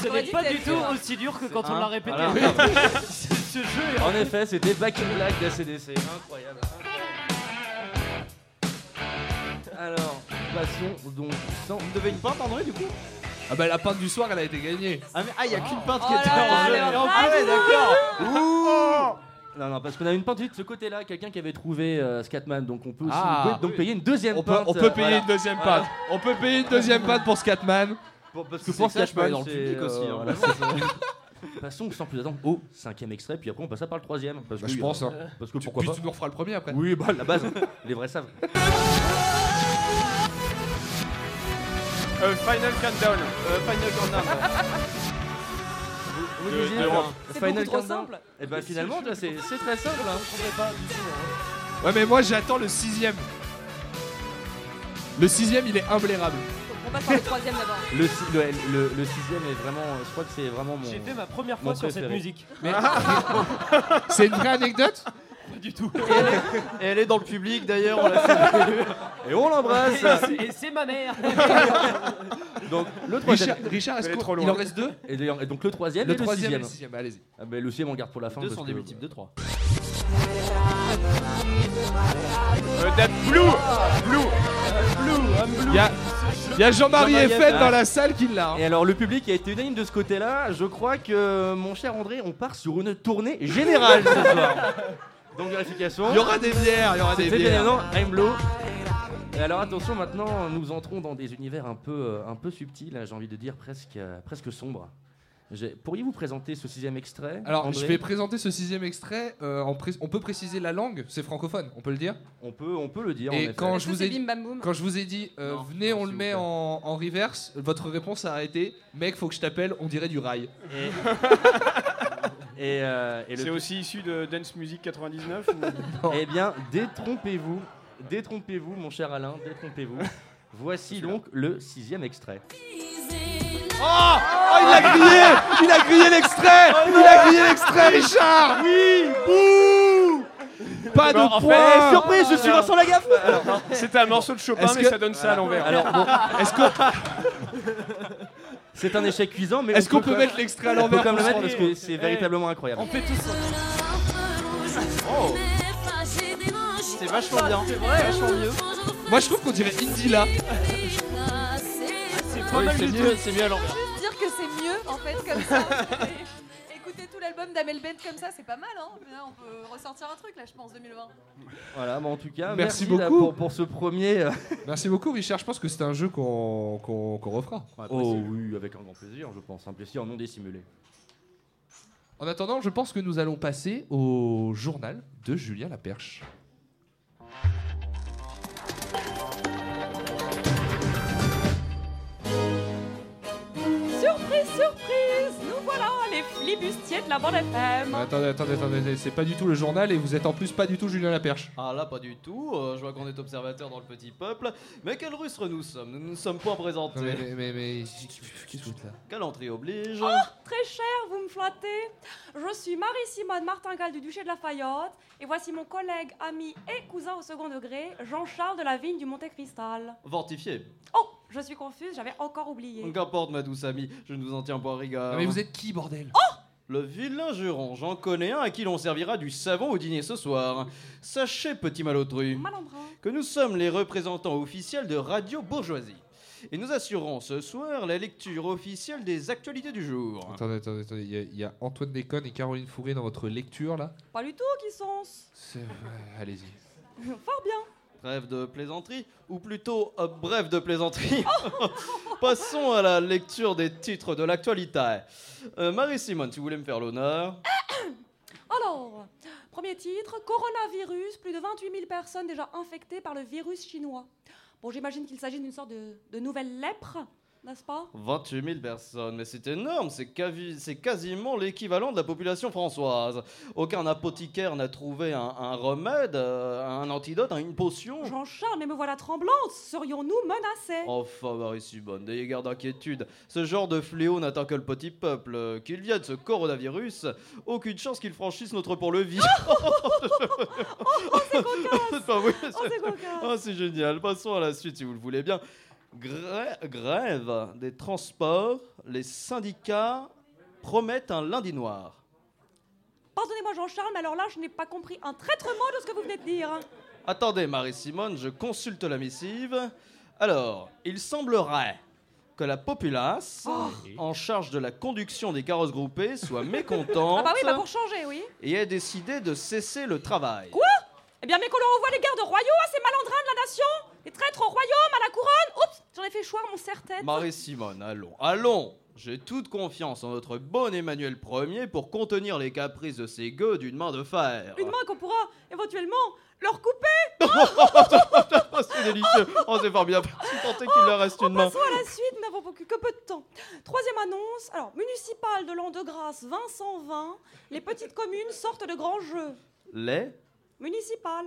Ce n'est pas du tout aussi dur que quand on l'a répété. Ce jeu En effet, c'était Back in Black d'ACDC. Incroyable. Alors, passons donc sans. Vous devez une pinte, André, du coup? Ah bah la pinte du soir, elle a été gagnée. Ah, mais- ah, il y a qu'une pinte Oh qui était là là, en jeu. Ah ouais, d'accord. Oh Non, non, parce qu'on a une pinte de ce côté-là, quelqu'un qui avait trouvé euh, Scatman, donc on peut aussi Ah. donc payer une deuxième On peut, pinte. on peut euh, payer voilà. une deuxième Voilà. pinte. On peut payer une deuxième pinte pour Scatman. Pour- parce que C'est pour ça, je peux aller Scatman, dans le c'est, public aussi, euh, hein, voilà, c'est ça. Passons sans plus attendre au cinquième extrait, puis après on passera par le troisième. Parce Bah, que, je pense, hein. Parce que Tu- pourquoi puis pas tu nous referas le premier après. Oui, bah la base, les vrais savent. Euh, Final Countdown. Euh, Final Countdown. Vous De- disiez, de- enfin, C'est Final beaucoup trop Countdown. simple. Et ben finalement, tu vois, c'est très simple. hein. Ouais, mais moi j'attends le sixième. Le sixième, il est imblairable. On passe par le troisième d'abord. Le, si- le, le- le sixième est vraiment, je crois que c'est vraiment mon. J'ai fait ma première mon fois sur cette préféré. musique. Mais c'est une vraie anecdote? Pas du tout. Et elle est- et elle est dans le public d'ailleurs, on l'a fait. Et on l'embrasse. Et c'est- Et c'est ma mère. Donc le troisième. Richard, Richard est-ce Elle est qu'on- trop loin. il en reste deux? Et, d'ailleurs- et donc le troisième Le et troisième et le le sixième. sixième, allez-y. Ah ben, le sixième on le garde pour la fin. Deux parce sont que- des multiples de 3. Euh, that Blue. Blue. Il y a, il y a Jean-Marie Eiffen Eiffen. dans la salle qui l'a. hein. Et alors le public a été unanime de ce côté-là. Je crois que mon cher André, on part sur une tournée générale ce soir. Donc vérification. Il y aura des bières, il y aura des C'était bien bières. évidemment I'm Blue. Et alors attention maintenant, nous entrons dans des univers un peu, euh, un peu subtils, j'ai envie de dire presque, euh, presque sombres. Pourriez-vous présenter ce sixième extrait Alors, André je vais présenter ce sixième extrait. euh, en pré- on peut préciser la langue, c'est francophone, on peut le dire. on peut, on peut le dire. Et quand je vous ai c'est bim bam boum Quand je vous ai dit, euh, Non, venez, non, on le met en, en reverse, votre réponse a été, mec, faut que je t'appelle, on dirait du rail. Et, et, euh, et C'est aussi issu de Dance Music 99 ou- Eh bien, détrompez-vous, détrompez-vous, mon cher Alain, détrompez-vous. Voici donc le sixième extrait. Oh, Oh, il a grillé Il a grillé l'extrait Il a grillé l'extrait, Richard Oui, bouh Pas de Non, en point. fait- surprise, je suis Vincent Lagaffe. C'était un morceau de Chopin, mais que- ça donne ça à l'envers. Alors bon, Est-ce que c'est un échec cuisant, mais Est-ce qu'on peut mettre l'extrait à on peut l'envers quand même le pour mettre parce que c'est véritablement incroyable. On fait tout ça. Oh. C'est vachement bien. C'est vachement mieux. Moi, je trouve qu'on dirait Indila. C'est pas mal du tout. C'est mieux à l'envers. Juste dire que c'est mieux en fait comme ça. Écouter tout l'album d'Amel Bent comme ça, c'est pas mal. Hein Là, on peut ressortir un truc là, je pense, 2020. Voilà, mais en tout cas, Merci beaucoup. pour, pour ce premier. euh, Merci beaucoup, Richard. Je pense que c'est un jeu qu'on qu'on qu'on refera. Oh oui, avec un grand plaisir, je pense. Un plaisir non dissimulé. En attendant, je pense que nous allons passer au journal de Julien Laperche. Surprise, Nous voilà, les flibustiers de la bande FM Attendez, attendez, attendez, c'est pas du tout le journal et vous êtes en plus pas du tout Julien Laperche. Ah là, pas du tout. Euh, je vois qu'on est observateur dans le petit peuple. Mais quel rustre nous sommes Nous ne nous sommes point présentés. Mais, mais, mais, mais- qu'est-ce que là? Galanterie oblige. Oh, très cher, vous me flattez Je suis Marie-Simone Martingale du duché de Lafayette, et voici mon collègue, ami et cousin au second degré, Jean-Charles de la Vigne du Monte-Cristal. Fortifié. Oh, je suis confuse, j'avais encore oublié. Qu'importe, ma douce amie, je ne vous en tiens pas rigueur. Mais vous êtes qui, bordel? Le vilain juron, j'en connais un à qui l'on servira du savon au dîner ce soir. Sachez, petit malotru, que nous sommes les représentants officiels de Radio Bourgeoisie. Et nous assurons ce soir la lecture officielle des actualités du jour. Attendez, attendez, attendez. Il y a- il y, a Antoine Déconne et Caroline Fourré dans votre lecture là? Pas du tout, qui sont C'est- ouais, Allez-y. Fort bien. Trêve de plaisanterie, ou plutôt euh, bref de plaisanterie. Passons à la lecture des titres de l'actualité. Euh, Marie-Simone, si vous voulez me faire l'honneur. Alors, premier titre, coronavirus, plus de 28 000 personnes déjà infectées par le virus chinois. Bon, j'imagine qu'il s'agit d'une sorte de nouvelle lèpre, n'est-ce pas? 28 000 personnes, mais c'est énorme, c'est quasiment l'équivalent de la population françoise. Aucun apothicaire n'a trouvé un, un remède, euh, un antidote, une potion. Jean-Charles, mais me voilà tremblante, serions-nous menacés? Enfin, Marie-Simone, n'ayez garde d'inquiétude. Ce genre de fléau n'atteint que le petit peuple. Qu'il vienne ce coronavirus, aucune chance qu'il franchisse notre pont-levis. Oh, cocasse Enfin, oui, Oh, c'est cocasse Ah, c'est génial. Passons à la suite si vous le voulez bien. Grè- grève des transports, les syndicats promettent un lundi noir. Pardonnez-moi Jean-Charles, mais alors là, je n'ai pas compris un traître mot de ce que vous venez de dire. Attendez, Marie-Simone, je consulte la missive. Alors, il semblerait que la populace, en charge de la conduction des carrosses groupées, soit mécontente Ah bah oui, bah pour changer, oui. et ait décidé de cesser le travail. Quoi? Eh bien, mais qu'on leur envoie les gardes royaux à ces malandrins de la nation? Les traîtres au royaume, à la couronne Oups, j'en ai fait choir mon serre-tête. Marie-Simone, allons, allons J'ai toute confiance en notre bon Emmanuel Ier pour contenir les caprices de ces gueux d'une main de fer. Une main qu'on pourra éventuellement leur couper Oh, c'est délicieux Oh, c'est fort bien Si tant est qu'il leur reste une main. Passons à la suite, nous n'avons que peu de temps. Troisième annonce, alors, municipal de l'an de grâce 2020, les petites communes sortent de grands jeux. Les Municipal,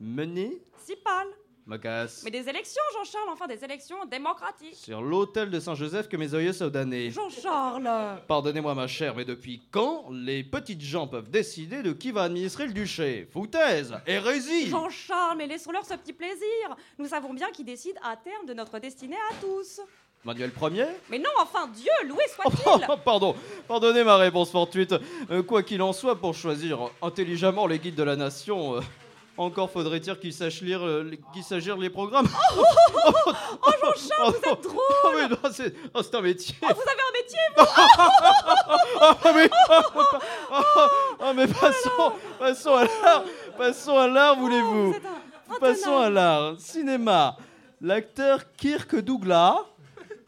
menés municipal. Ma casse. Mais des élections, Jean-Charles, enfin des élections démocratiques. Sur l'hôtel de Saint-Joseph que mes aïeux sont damnés. Jean-Charles Pardonnez-moi ma chère, mais depuis quand les petites gens peuvent décider de qui va administrer le duché? Foutaise Hérésie Jean-Charles, mais laissons-leur ce petit plaisir. Nous savons bien qui décide à terme de notre destinée à tous. Manuel Ier? Mais non, enfin, Dieu, loué soit-il Oh, pardon, pardonnez ma réponse fortuite. Euh, quoi qu'il en soit, pour choisir intelligemment les guides de la nation, euh, encore faudrait-il qu'ils sachent lire, euh, qu'ils sachent lire les programmes. Oh, Jean-Charles, vous êtes drôle Oh, mais non, c'est oh, c'est un métier. Vous avez un métier, vous Oh, mais, oh, oh, oh, mais passons, passons à l'art. Passons à l'art, voulez-vous Passons à l'art. Cinéma. L'acteur Kirk Douglas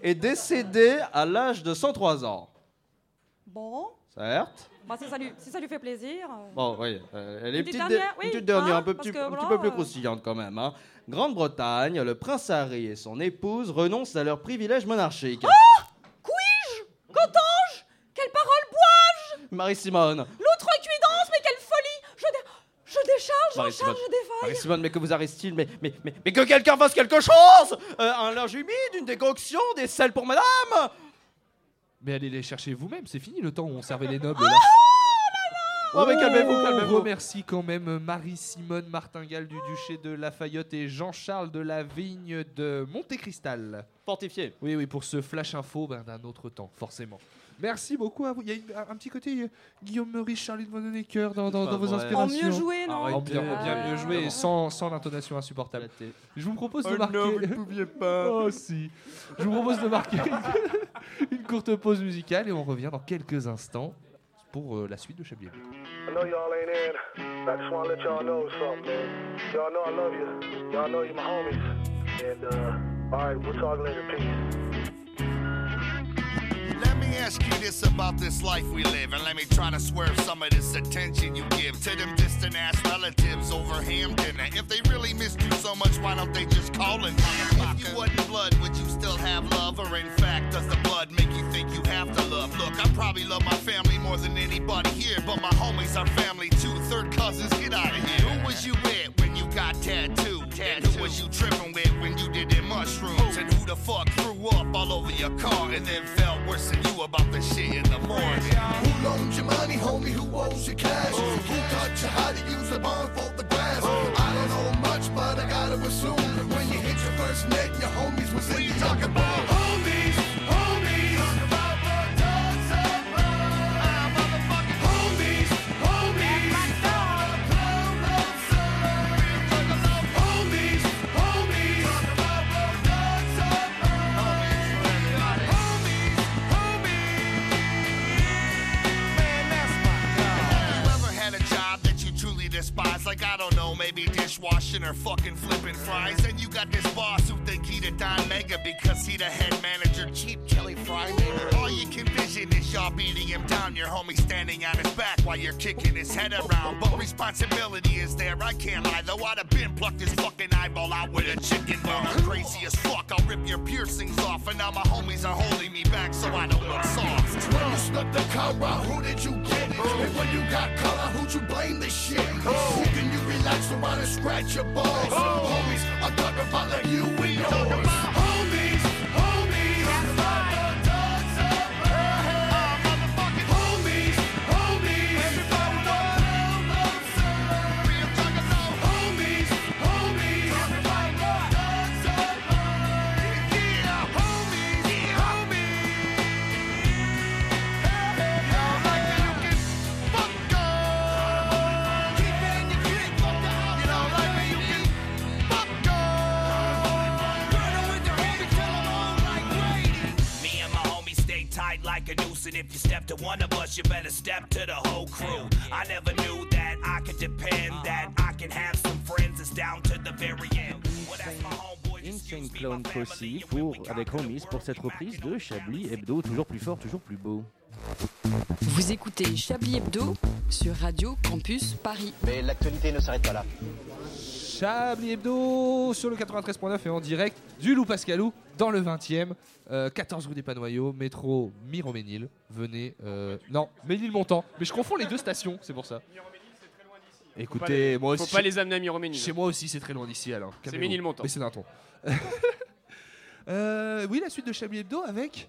est décédé à l'âge de 103 ans. Bon, Certes. Bah, si, ça lui, si ça lui fait plaisir. euh, Bon, oui, euh, elle est petite, petite dernière, oui, une petite dernière, hein, un, peu, parce petit, que un petit voilà, peu plus euh, croustillante quand même. hein. Grande-Bretagne, le prince Harry et son épouse renoncent à leurs privilèges monarchiques. Couis-je? Qu'entends-je? Quelle parole bois-je? Marie-Simone, L'outrecuidance, mais quelle folie! Je, dé- je décharge, Marie-Simone, je défaille. Marie-Simone, mais que vous arrive-t-il? Mais, mais, mais, mais que quelqu'un fasse quelque chose? Euh, Un linge humide, une décoction, des sels pour madame? Mais allez les chercher vous-même, c'est fini le temps où on servait les nobles là. Oh, mais calmez-vous, calmez-vous. remercie quand même Marie-Simone Martingale du Duché de Lafayette et Jean-Charles de la Vigne de Montécristal. Fortifié. Oui, oui, pour ce flash info ben, d'un autre temps, forcément. Merci beaucoup à vous. Il y a une- un, un petit côté euh, Guillaume Meurice, Charlie de Mononecker dans, dans, dans vos vrai. inspirations. En mieux joué, non En bien, en bien mieux joué et sans, sans l'intonation insupportable. Je vous propose de Oh marquer. non, vous ne pouviez pas. Oh si. Je vous propose de marquer une courte pause musicale et on revient dans quelques instants pour euh, la suite de Chablis. Hebdo. I know y'all ain't in. I just wanna let y'all know something, man. Y'all know I love you. Y'all know you're my homies. And, uh, alright, we'll talk later. Peace. Ask you this about this life we live, and let me try to swerve some of this attention you give to them distant ass relatives over ham dinner. If they really missed you so much, why don't they just call and If you wasn't blood, would you still have love? Or in fact, does the blood make you think you have to love? Look, I probably love my family more than anybody here, but my homies are family too. Third cousins, get out of here. Who was you with when you got tattooed? And who was you tripping with when you did them mushrooms? And who the fuck threw up all over your car and then felt worse than you about the shit in the morning? Who loans your money, homie? Who owes your cash? Who taught you how to use the barn for the grass? I don't know much, but I gotta assume when you hit your first net, your homies was in you talking about dishwashing or fucking flipping fries. And you got this boss who think he the Don Mega because he the head manager, cheap Kelly Fry nigga. All you can vision is y'all beating him down. Your homie standing on his back while you're kicking his head around. But responsibility is there, I can't lie. Though I'd have been plucked his fucking eyeball out with a chicken bone. I'm crazy as fuck, I'll rip your piercings off. And now my homies are holding me back so I don't look soft. When you snuck the car out, who did you get it? Oh. And when you got color, who'd you blame this shit? Oh. Who can you around and scratch your balls? Oh. Homies, I'm talking about like you and yours. Step to one of us, you better step to the whole crew. I never knew that I could depend, that I can have some friends that's down to the very end. Well, that's my homeboy. Insane Clown Posse pour, avec Homies pour cette reprise de Chablis Hebdo, toujours plus fort, toujours plus beau. Vous écoutez Chablis Hebdo sur Radio Campus Paris. Mais l'actualité ne s'arrête pas là. Chablis Hebdo sur le 93.9 et en direct du Loup Pascalou dans le 20e, euh, 14 rue des Panoyaux, métro Miroménil. Venez, euh, non, Ménilmontant, mais je confonds les deux stations, c'est pour ça. Écoutez, les- moi faut aussi. pas les amener à Miroménil. Chez moi aussi, c'est très loin d'ici alors. C'est. Ménilmontant. Mais c'est d'un ton. Euh, oui, la suite de Chablis Hebdo avec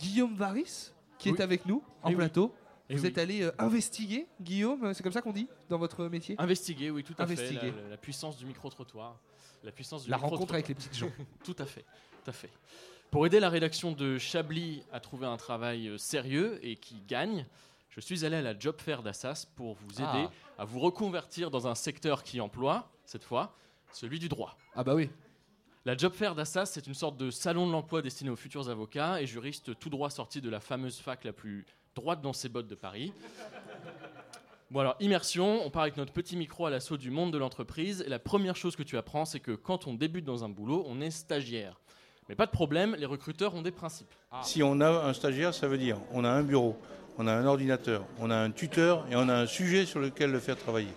Guillaume Varis qui Oui. est avec nous en oui. plateau. Eh Vous oui. êtes allé euh, investiguer, Guillaume, c'est comme ça qu'on dit dans votre métier? Investiguer, oui, tout à Investiguer. fait. La, la puissance du micro-trottoir. La puissance du La rencontre avec les petites gens. tout à fait, tout à fait. Pour aider la rédaction de Chablis à trouver un travail euh, sérieux et qui gagne, je suis allé à la job fair d'Assas pour vous aider Ah. à vous reconvertir dans un secteur qui emploie, cette fois, celui du droit. Ah bah oui. La job fair d'Assas, c'est une sorte de salon de l'emploi destiné aux futurs avocats et juristes tout droit sortis de la fameuse fac la plus droite dans ses bottes de Paris. Bon alors, immersion, on part avec notre petit micro à l'assaut du monde de l'entreprise et la première chose que tu apprends, c'est que quand on débute dans un boulot, on est stagiaire. Mais pas de problème, les recruteurs ont des principes. Si on a un stagiaire, ça veut dire on a un bureau, on a un ordinateur, on a un tuteur et on a un sujet sur lequel le faire travailler.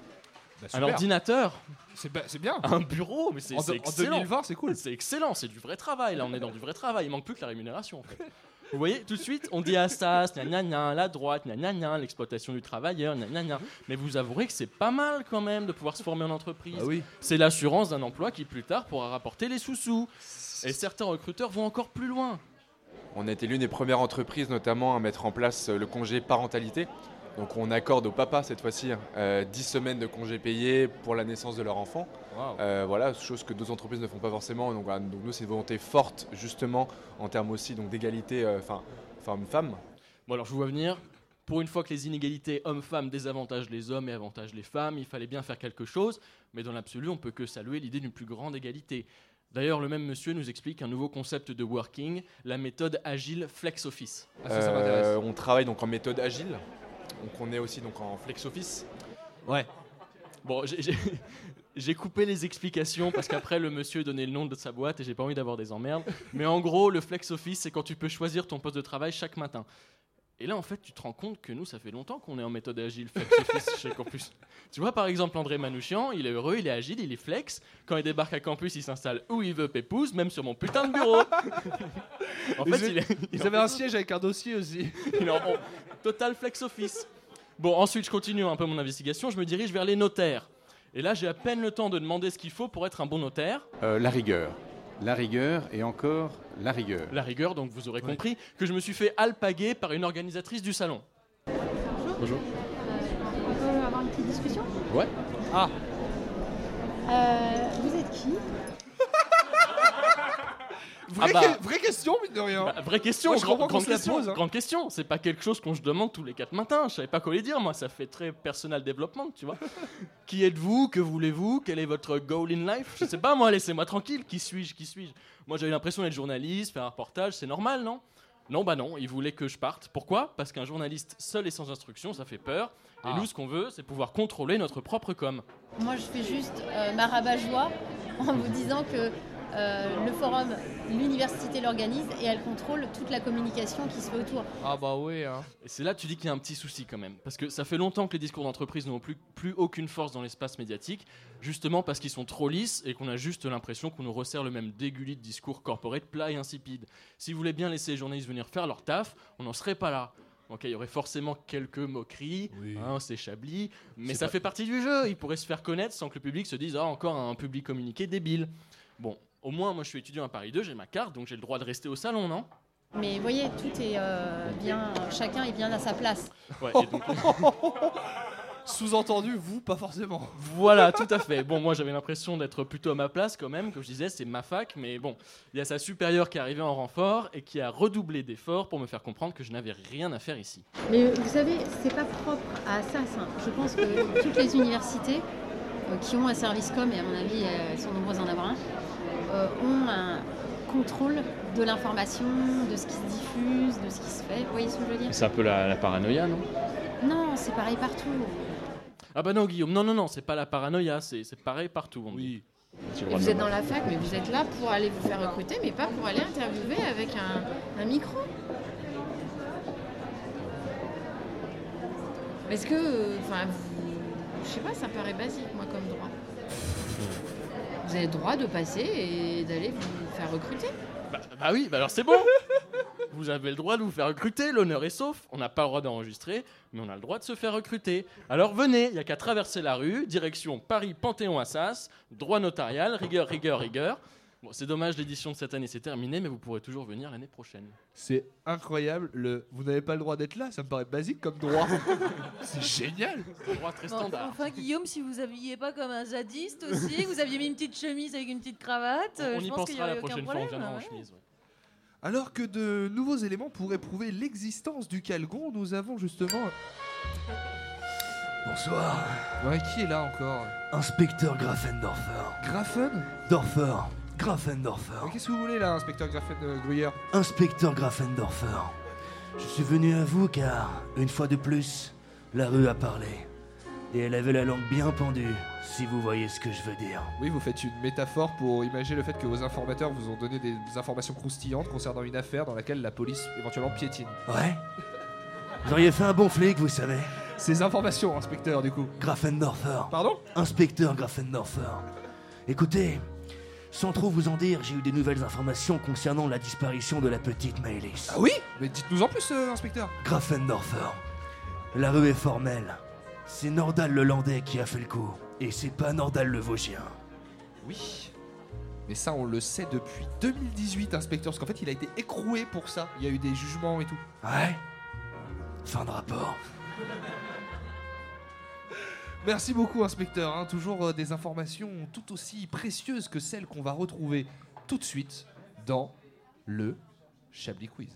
Un ordinateur C'est ba- c'est bien. Un bureau, mais c'est En c'est de- en excellent. 2020, c'est cool. C'est excellent, c'est du vrai travail. Là, on est dans du vrai travail. Il manque plus que la rémunération. En fait. Vous voyez, tout de suite, on dit à Assas, la droite, l'exploitation du travailleur, gna. Mais vous avouerez que c'est pas mal quand même de pouvoir se former en entreprise. Bah oui. C'est l'assurance d'un emploi qui plus tard pourra rapporter les sous-sous. Et certains recruteurs vont encore plus loin. On a été l'une des premières entreprises notamment à mettre en place le congé parentalité. Donc on accorde au papa cette fois-ci euh, 10 semaines de congés payés pour la naissance de leur enfant. Euh, voilà, chose que d'autres entreprises ne font pas forcément. Donc, voilà, donc nous, c'est une volonté forte justement en termes aussi donc d'égalité, euh, enfin femme-femme. Bon, alors je vous vois venir. Pour une fois que les inégalités hommes-femmes désavantagent les hommes et avantagent les femmes, il fallait bien faire quelque chose. Mais dans l'absolu, on peut que saluer l'idée d'une plus grande égalité. D'ailleurs, le même monsieur nous explique un nouveau concept de working, la méthode agile Flex Office. Euh, on travaille donc en méthode agile. Donc on est aussi donc en flex office. Ouais. Bon, j'ai- coupé les explications parce qu'après le monsieur donnait le nom de sa boîte et j'ai pas envie d'avoir des emmerdes. Mais en gros, le flex office, c'est quand tu peux choisir ton poste de travail chaque matin. Et là, en fait, tu te rends compte que nous, ça fait longtemps qu'on est en méthode agile flex office chez Campus. Tu vois, par exemple, André Manouchian, il est heureux, il est agile, il est flex. Quand il débarque à Campus, il s'installe où il veut, pépouze, même sur mon putain de bureau. en fait, Ils- il, est, avaient fait- un siège avec un dossier aussi. il est en en total flex office. Bon, ensuite, je continue un peu mon investigation. Je me dirige vers les notaires. Et là, j'ai à peine le temps de demander ce qu'il faut pour être un bon notaire. Euh, la rigueur. La rigueur et encore la rigueur. La rigueur, donc vous aurez compris que je me suis fait alpaguer par une organisatrice du salon. Bonjour. On peut avoir une petite discussion? Ouais. Ah. Euh, Vous êtes qui? Vraie, Ah bah. que- vraie question, mine de rien. Bah, vraie question, Moi, je grand- grande question, pose, hein. grande question. C'est pas quelque chose qu'on se demande tous les quatre matins. Je savais pas quoi les dire, moi. Ça fait très personnel développement, tu vois. qui êtes-vous? Que voulez-vous? Quel est votre goal in life? Je sais pas, moi. Laissez-moi tranquille. Qui suis-je? Qui suis-je? Moi, j'avais l'impression d'être journaliste, faire un reportage. C'est normal, non? Non, bah non. Ils voulaient que je parte. Pourquoi? Parce qu'un journaliste seul et sans instruction, ça fait peur. Et Ah. nous, ce qu'on veut, c'est pouvoir contrôler notre propre com. Moi, je fais juste euh, ma rabat-joie en vous disant que euh, le forum, l'université l'organise et elle contrôle toute la communication qui se fait autour. Ah bah oui. Et c'est là que tu dis qu'il y a un petit souci quand même. Parce que ça fait longtemps que les discours d'entreprise n'ont plus, plus aucune force dans l'espace médiatique, justement parce qu'ils sont trop lisses et qu'on a juste l'impression qu'on nous resserre le même dégullis de discours corporate plat et insipide. Si vous voulez bien laisser les journalistes venir faire leur taf, on n'en serait pas là. Ok, il y aurait forcément quelques moqueries, hein, c'est Chablis, mais ça pas- fait partie du jeu. Ils pourraient se faire connaître sans que le public se dise Ah, encore un public communiqué débile. Bon, au moins, moi je suis étudiant à Paris 2, j'ai ma carte, donc j'ai le droit de rester au salon, non? Mais vous voyez, tout est euh, bien, chacun est bien à sa place. Ouais, et donc- Sous-entendu, vous, pas forcément. Voilà, tout à fait. Bon, moi j'avais l'impression d'être plutôt à ma place quand même, comme je disais, c'est ma fac, mais bon, il y a sa supérieure qui est arrivée en renfort et qui a redoublé d'efforts pour me faire comprendre que je n'avais rien à faire ici. Mais euh, vous savez, c'est pas propre à ça. ça. Je pense que toutes les universités euh, qui ont un service com, et à mon avis, elles sont nombreuses à en avoir un, ont un contrôle de l'information, de ce qui se diffuse, de ce qui se fait. Vous voyez ce que je veux dire? C'est un peu la, paranoïa, non? Non, c'est pareil partout. Ah bah non, Guillaume, non, non, non, c'est pas la paranoïa, c'est c'est pareil partout. Oui. Et vous êtes dans la fac, mais vous êtes là pour aller vous faire recruter, mais pas pour aller interviewer avec un, un micro. Est-ce que, euh, enfin, vous- je sais pas, ça paraît basique, moi, comme droit. Vous avez le droit de passer et d'aller vous faire recruter. Bah, bah oui, bah alors c'est bon Vous avez le droit de vous faire recruter, l'honneur est sauf. On n'a pas le droit d'enregistrer, mais on a le droit de se faire recruter. Alors venez, il n'y a qu'à traverser la rue, direction Paris-Panthéon-Assas, droit notarial, rigueur, rigueur, rigueur. Bon, c'est dommage, l'édition de cette année c'est terminé, mais vous pourrez toujours venir l'année prochaine. C'est incroyable. Le... Vous n'avez pas le droit d'être là, ça me paraît basique comme droit. c'est génial. C'est un droit très standard. enfin, Guillaume, si vous habillez pas comme un zadiste aussi, que vous aviez mis une petite chemise avec une petite cravate, euh, On je y pense qu'il y pensera la aurait aucun prochaine fois, on problème. viendra en ouais. chemise. ouais. Alors que de nouveaux éléments pourraient prouver l'existence du Calgon, nous avons justement. Bonsoir. Ouais, qui est là encore? Inspecteur Grafendorfer. Grafen? Dorfer. Grafendorfer. Mais Qu'est-ce que vous voulez là, inspecteur Grafen euh, Gruyère? Inspecteur Grafendorfer. Je suis venu à vous car, une fois de plus, la rue a parlé. Et elle avait la langue bien pendue, si vous voyez ce que je veux dire. Oui, vous faites une métaphore pour imaginer le fait que vos informateurs vous ont donné des informations croustillantes concernant une affaire dans laquelle la police éventuellement piétine. Ouais Vous auriez fait un bon flic, vous savez. Ces informations, inspecteur, du coup. Grafendorfer. Pardon? Inspecteur Grafendorfer. Écoutez, sans trop vous en dire, j'ai eu des nouvelles informations concernant la disparition de la petite Maëlys. Ah oui Mais dites-nous en plus, euh, inspecteur. Grafendorfer. La rue est formelle. C'est Nordal le Landais qui a fait le coup. Et c'est pas Nordal le Vosgien. Oui. Mais ça, on le sait depuis 2018, inspecteur, parce qu'en fait, il a été écroué pour ça. Il y a eu des jugements et tout. Ouais Fin de rapport. Merci beaucoup, inspecteur. hein. Toujours euh, des informations tout aussi précieuses que celles qu'on va retrouver tout de suite dans le Chablis Quiz.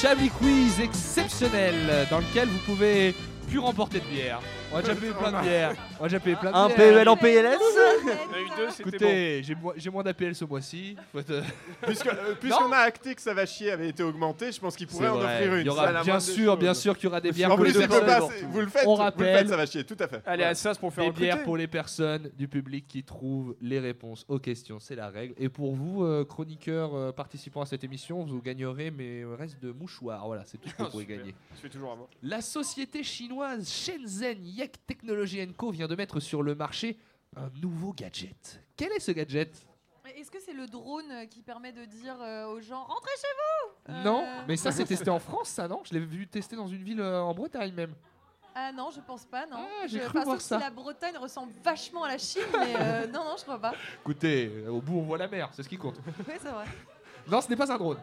Chablis Quiz exceptionnel dans lequel vous pouvez plus remporter de bière. On a déjà payé plein de bières. On a déjà payé plein de Un bières. PEL en PLS On a eu deux, c'était Écoutez, j'ai mo- j'ai moins d'APL ce mois-ci. Faut être- Puisque- euh, Puisqu'on a acté que ça va chier avait été augmenté, je pense qu'il pourrait C'est en vrai. offrir une. Il y C'est aura la bien moindre des sûr, bien sûr qu'il y aura des bières En pour plus, les il peut personnes. pas- vous le faites, On vous le rappelle. faites, ça va chier, tout à fait. Allez, à Assas pour faire Des recruter. bières pour les personnes du public qui trouvent les réponses aux questions, c'est la règle. Et pour vous, euh, chroniqueurs euh, participant à cette émission, vous gagnerez mes restes de mouchoirs. Voilà, c'est tout ce que vous pouvez Super. gagner. Je fais toujours avant. La société chinoise Shenzhen Yek Technology Co vient de mettre sur le marché un nouveau gadget. Quel est ce gadget? Est-ce que c'est le drone qui permet de dire euh, aux gens rentrez chez vous Non, Euh, mais ça c'est testé en France, ça non? Je l'ai vu tester dans une ville euh, en Bretagne même. Ah non, je pense pas, non. j'ai Je- cru voir ça. si la Bretagne ressemble vachement à la Chine, mais euh, non, non, je crois pas. Écoutez, au bout on voit la mer, c'est ce qui compte. Oui, c'est vrai. Non, ce n'est pas un drone.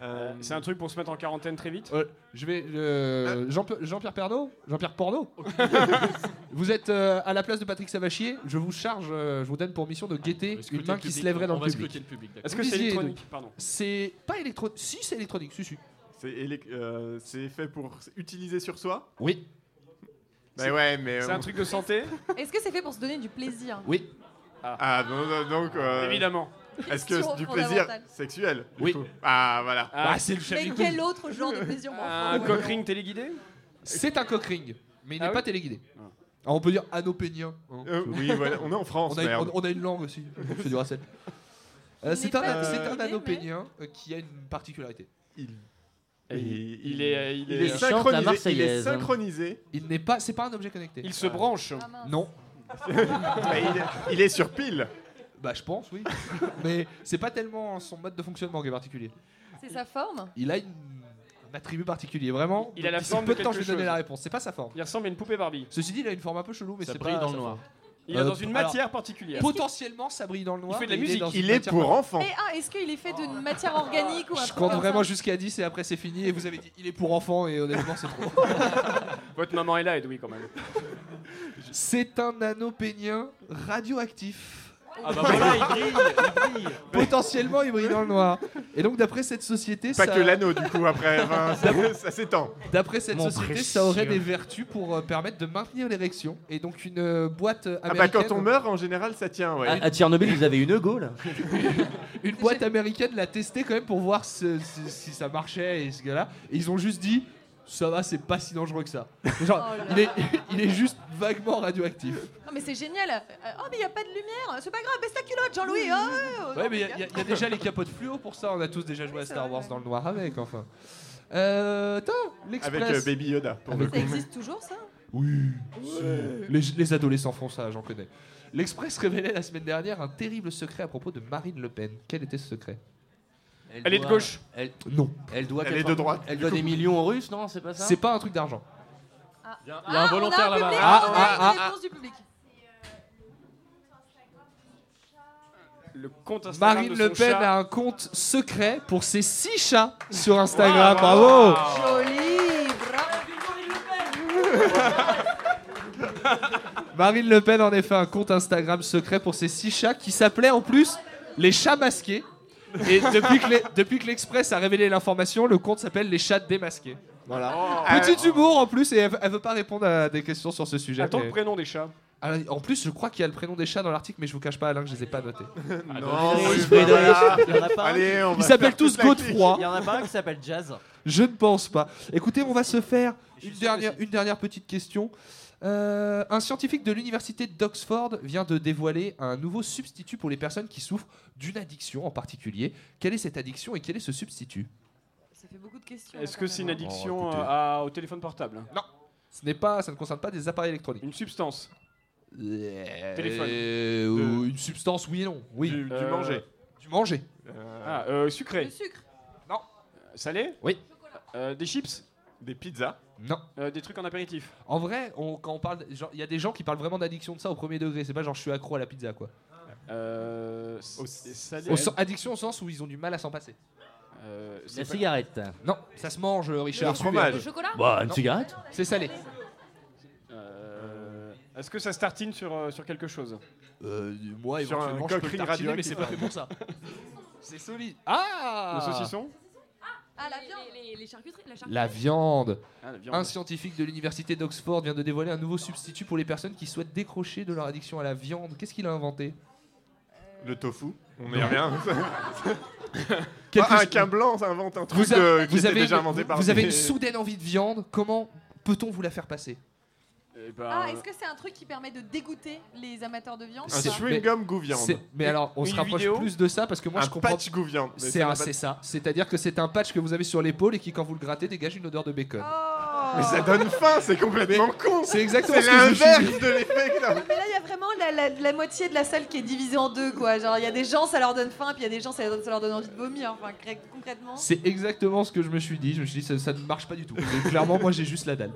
Euh, C'est un truc pour se mettre en quarantaine très vite Euh, je vais. euh, Jean- Jean-Pierre Pernaud Jean-Pierre Porno Vous êtes euh, à la place de Patrick Savachier, je vous charge, euh, je vous donne pour mission de guetter une main qui se lèverait dans On le va public. le. Est-ce que c'est électronique donc. Pardon. C'est pas électronique. Si, c'est électronique, si, si. C'est euh, fait pour utiliser sur soi Oui. Bah ouais, mais. C'est un truc de santé Est-ce que c'est fait pour se donner du plaisir? Oui. Ah, non, non, donc. euh, Évidemment. Est-ce que Question du plaisir sexuel du Oui. coup Ah, voilà. Ah, Bah, c'est le Mais Chablis quel autre genre de plaisir bon, Un enfin, coq ouais. ring téléguidé C'est un coq ring, mais il n'est Ah pas oui téléguidé. Alors, on peut dire anopénien. hein. Euh, oui, voilà, on est en France, On a, merde. on- on a une langue aussi. C'est du racel. Euh, c'est n'est un, pas c'est un anopénien euh, qui a une particularité. Il, Et il, il est- il il est- est il chante la synchronisé. Il est Marseillaise. synchronisé. Il n'est pas, c'est pas un objet connecté. Il se branche. Ah, mince. Non. Mais il, est, il est sur pile. Bah je pense oui. Mais c'est pas tellement son mode de fonctionnement qui est particulier. C'est sa forme Il a une- un attribut particulier, vraiment. Il a la forme peu de de temps, je vais donner la réponse. C'est pas sa forme. Il ressemble à une poupée Barbie. Ceci dit, il a une forme un peu chelou, mais Ça c'est brille pas dans le noir. forme. Il est Euh, dans une alors, matière particulière. Potentiellement, ça brille dans le noir. fait de la musique. Il est pour enfants. Et ah, est-ce qu'il est fait d'une matière organique ou un Je compte vraiment jusqu'à 10 et après c'est fini. Et vous avez dit, il est pour enfants et honnêtement, c'est trop. Votre maman est là, Edoui, quand même. c'est un anopénien radioactif. Ah bah voilà, il brille, il brille. Potentiellement, il brille dans le noir. Et donc, d'après cette société, Pas ça- que l'anneau, du coup, après. enfin, ça ça s'étend. D'après cette Mon société, précieux. ça aurait des vertus pour euh, permettre de maintenir l'érection. Et donc une euh, boîte euh, Ah américaine, bah, quand on meurt, en général, ça tient, ouais. À, à Tchernobyl, ils avaient une go là. une boîte américaine l'a testé quand même pour voir ce- ce- si ça marchait et ce gars-là. Et ils ont juste dit, ça va, c'est pas si dangereux que ça. Genre, Oh il, est, il est juste vaguement radioactif. Non, mais c'est génial. Euh, Oh, mais il n'y a pas de lumière. C'est pas grave, baisse ta culotte, Jean-Louis. Oh, Ouais, mais il y, a- y a- y a déjà les capotes fluo pour ça. On a tous déjà joué à Star Wars dans le noir avec, enfin. Euh, attends, l'Express. Avec euh, Baby Yoda. Pour Avec- le Ça coup. existe toujours, ça? Oui. Les, les adolescents font ça, j'en connais. L'Express révélait la semaine dernière un terrible secret à propos de Marine Le Pen. Quel était ce secret? Elle est de gauche. Elle, Non. elle doit, Elle est de droite. Elle doit des millions aux Russes, non C'est pas ça? C'est pas un truc d'argent. Il y a un Ah, volontaire a là-bas. Ah, a ah, ah, du public. Le compte Instagram Marine de Le son Pen chat. a un compte secret pour ses six chats sur Instagram. Bravo Joli, bravo. Marine Le Pen en effet un compte Instagram secret pour ses six chats qui s'appelait en plus les chats masqués. Et depuis que l'Express a révélé l'information, le compte s'appelle les chats démasqués. Voilà. Ah, Petit humour en plus et elle, elle veut pas répondre à des questions sur ce sujet. Attends mais- le prénom des chats. Ah, en plus, je crois qu'il y a le prénom des chats dans l'article, mais je vous cache pas, Alain, que je les ai pas notés. Non, Frédéric, oui, Frédéric. voilà. Il y en a pas un Allez, on va Ils s'appellent tous Godefroy. Il y en a pas un qui s'appelle Jazz. Je ne pense pas. Écoutez, on va se faire dernière, une dernière petite question. Euh, un scientifique de l'université d'Oxford vient de dévoiler un nouveau substitut pour les personnes qui souffrent d'une addiction en particulier. Quelle est cette addiction et quel est ce substitut? Ça fait beaucoup de questions. Est-ce là, que c'est une même. addiction Oh, euh, à- au téléphone portable? Non. Ce n'est pas, ça ne concerne pas des appareils électroniques. Une substance Téléphone. Euh, ou Une substance, oui et non. Oui. Du, du Euh, manger. Du manger. Ah, euh, sucré. Le sucre. Non. Salé? Oui. Euh, des chips? Des pizzas Non. Euh, Des trucs en apéritif En vrai, on- quand on parle, il y a des gens qui parlent vraiment d'addiction de ça au premier degré. C'est pas genre je suis accro à la pizza quoi. Euh, salé. Au addiction au sens où ils ont du mal à s'en passer. Euh, La cigarette. Non, ça se mange, euh, Richard. Le suivez. fromage. Le chocolat Bah, une Non. cigarette C'est salé. Euh, Est-ce que ça se tartine sur, euh, sur quelque chose Euh, moi, Sur un éventuellement, je peux le coquerie tartiner, mais c'est pas fait pour ça. C'est solide. Ah Le saucisson Ah, la viande. Les, les charcuteries. La charcuterie. La viande. Ah, la viande. Un scientifique de l'université d'Oxford vient de dévoiler un nouveau substitut pour les personnes qui souhaitent décrocher de leur addiction à la viande. Qu'est-ce qu'il a inventé Le tofu On y revient. Quelque Ah, un quin blanc, ça invente un truc Vous, a- euh, qui vous était avez, déjà une- inventé vous- par vous avez une soudaine envie de viande. Comment peut-on vous la faire passer? Ben, Ah, est-ce que c'est un truc qui permet de dégoûter les amateurs de viande Un C'est- chewing-gum goût viande. Mais alors, on se rapproche vidéo plus de ça parce que moi un je comprends. patch goût viande. C'est ça un- n'a pas- c'est ça. C'est-à-dire que c'est un patch que vous avez sur l'épaule et qui, quand vous le grattez, dégage une odeur de bacon. Mais ça donne faim, c'est complètement con. C'est exactement ce que je me suis l'inverse dit. de l'effet Mais là, il y a vraiment la, la- la moitié de la salle qui est divisée en deux, quoi. Genre, il y a des gens, ça leur donne faim, puis il y a des gens, ça leur donne, ça leur donne envie de vomir. Enfin, concrètement. C'est exactement ce que je me suis dit. Je me suis dit, ça, ça ne marche pas du tout. Mais clairement, moi, j'ai juste la dalle.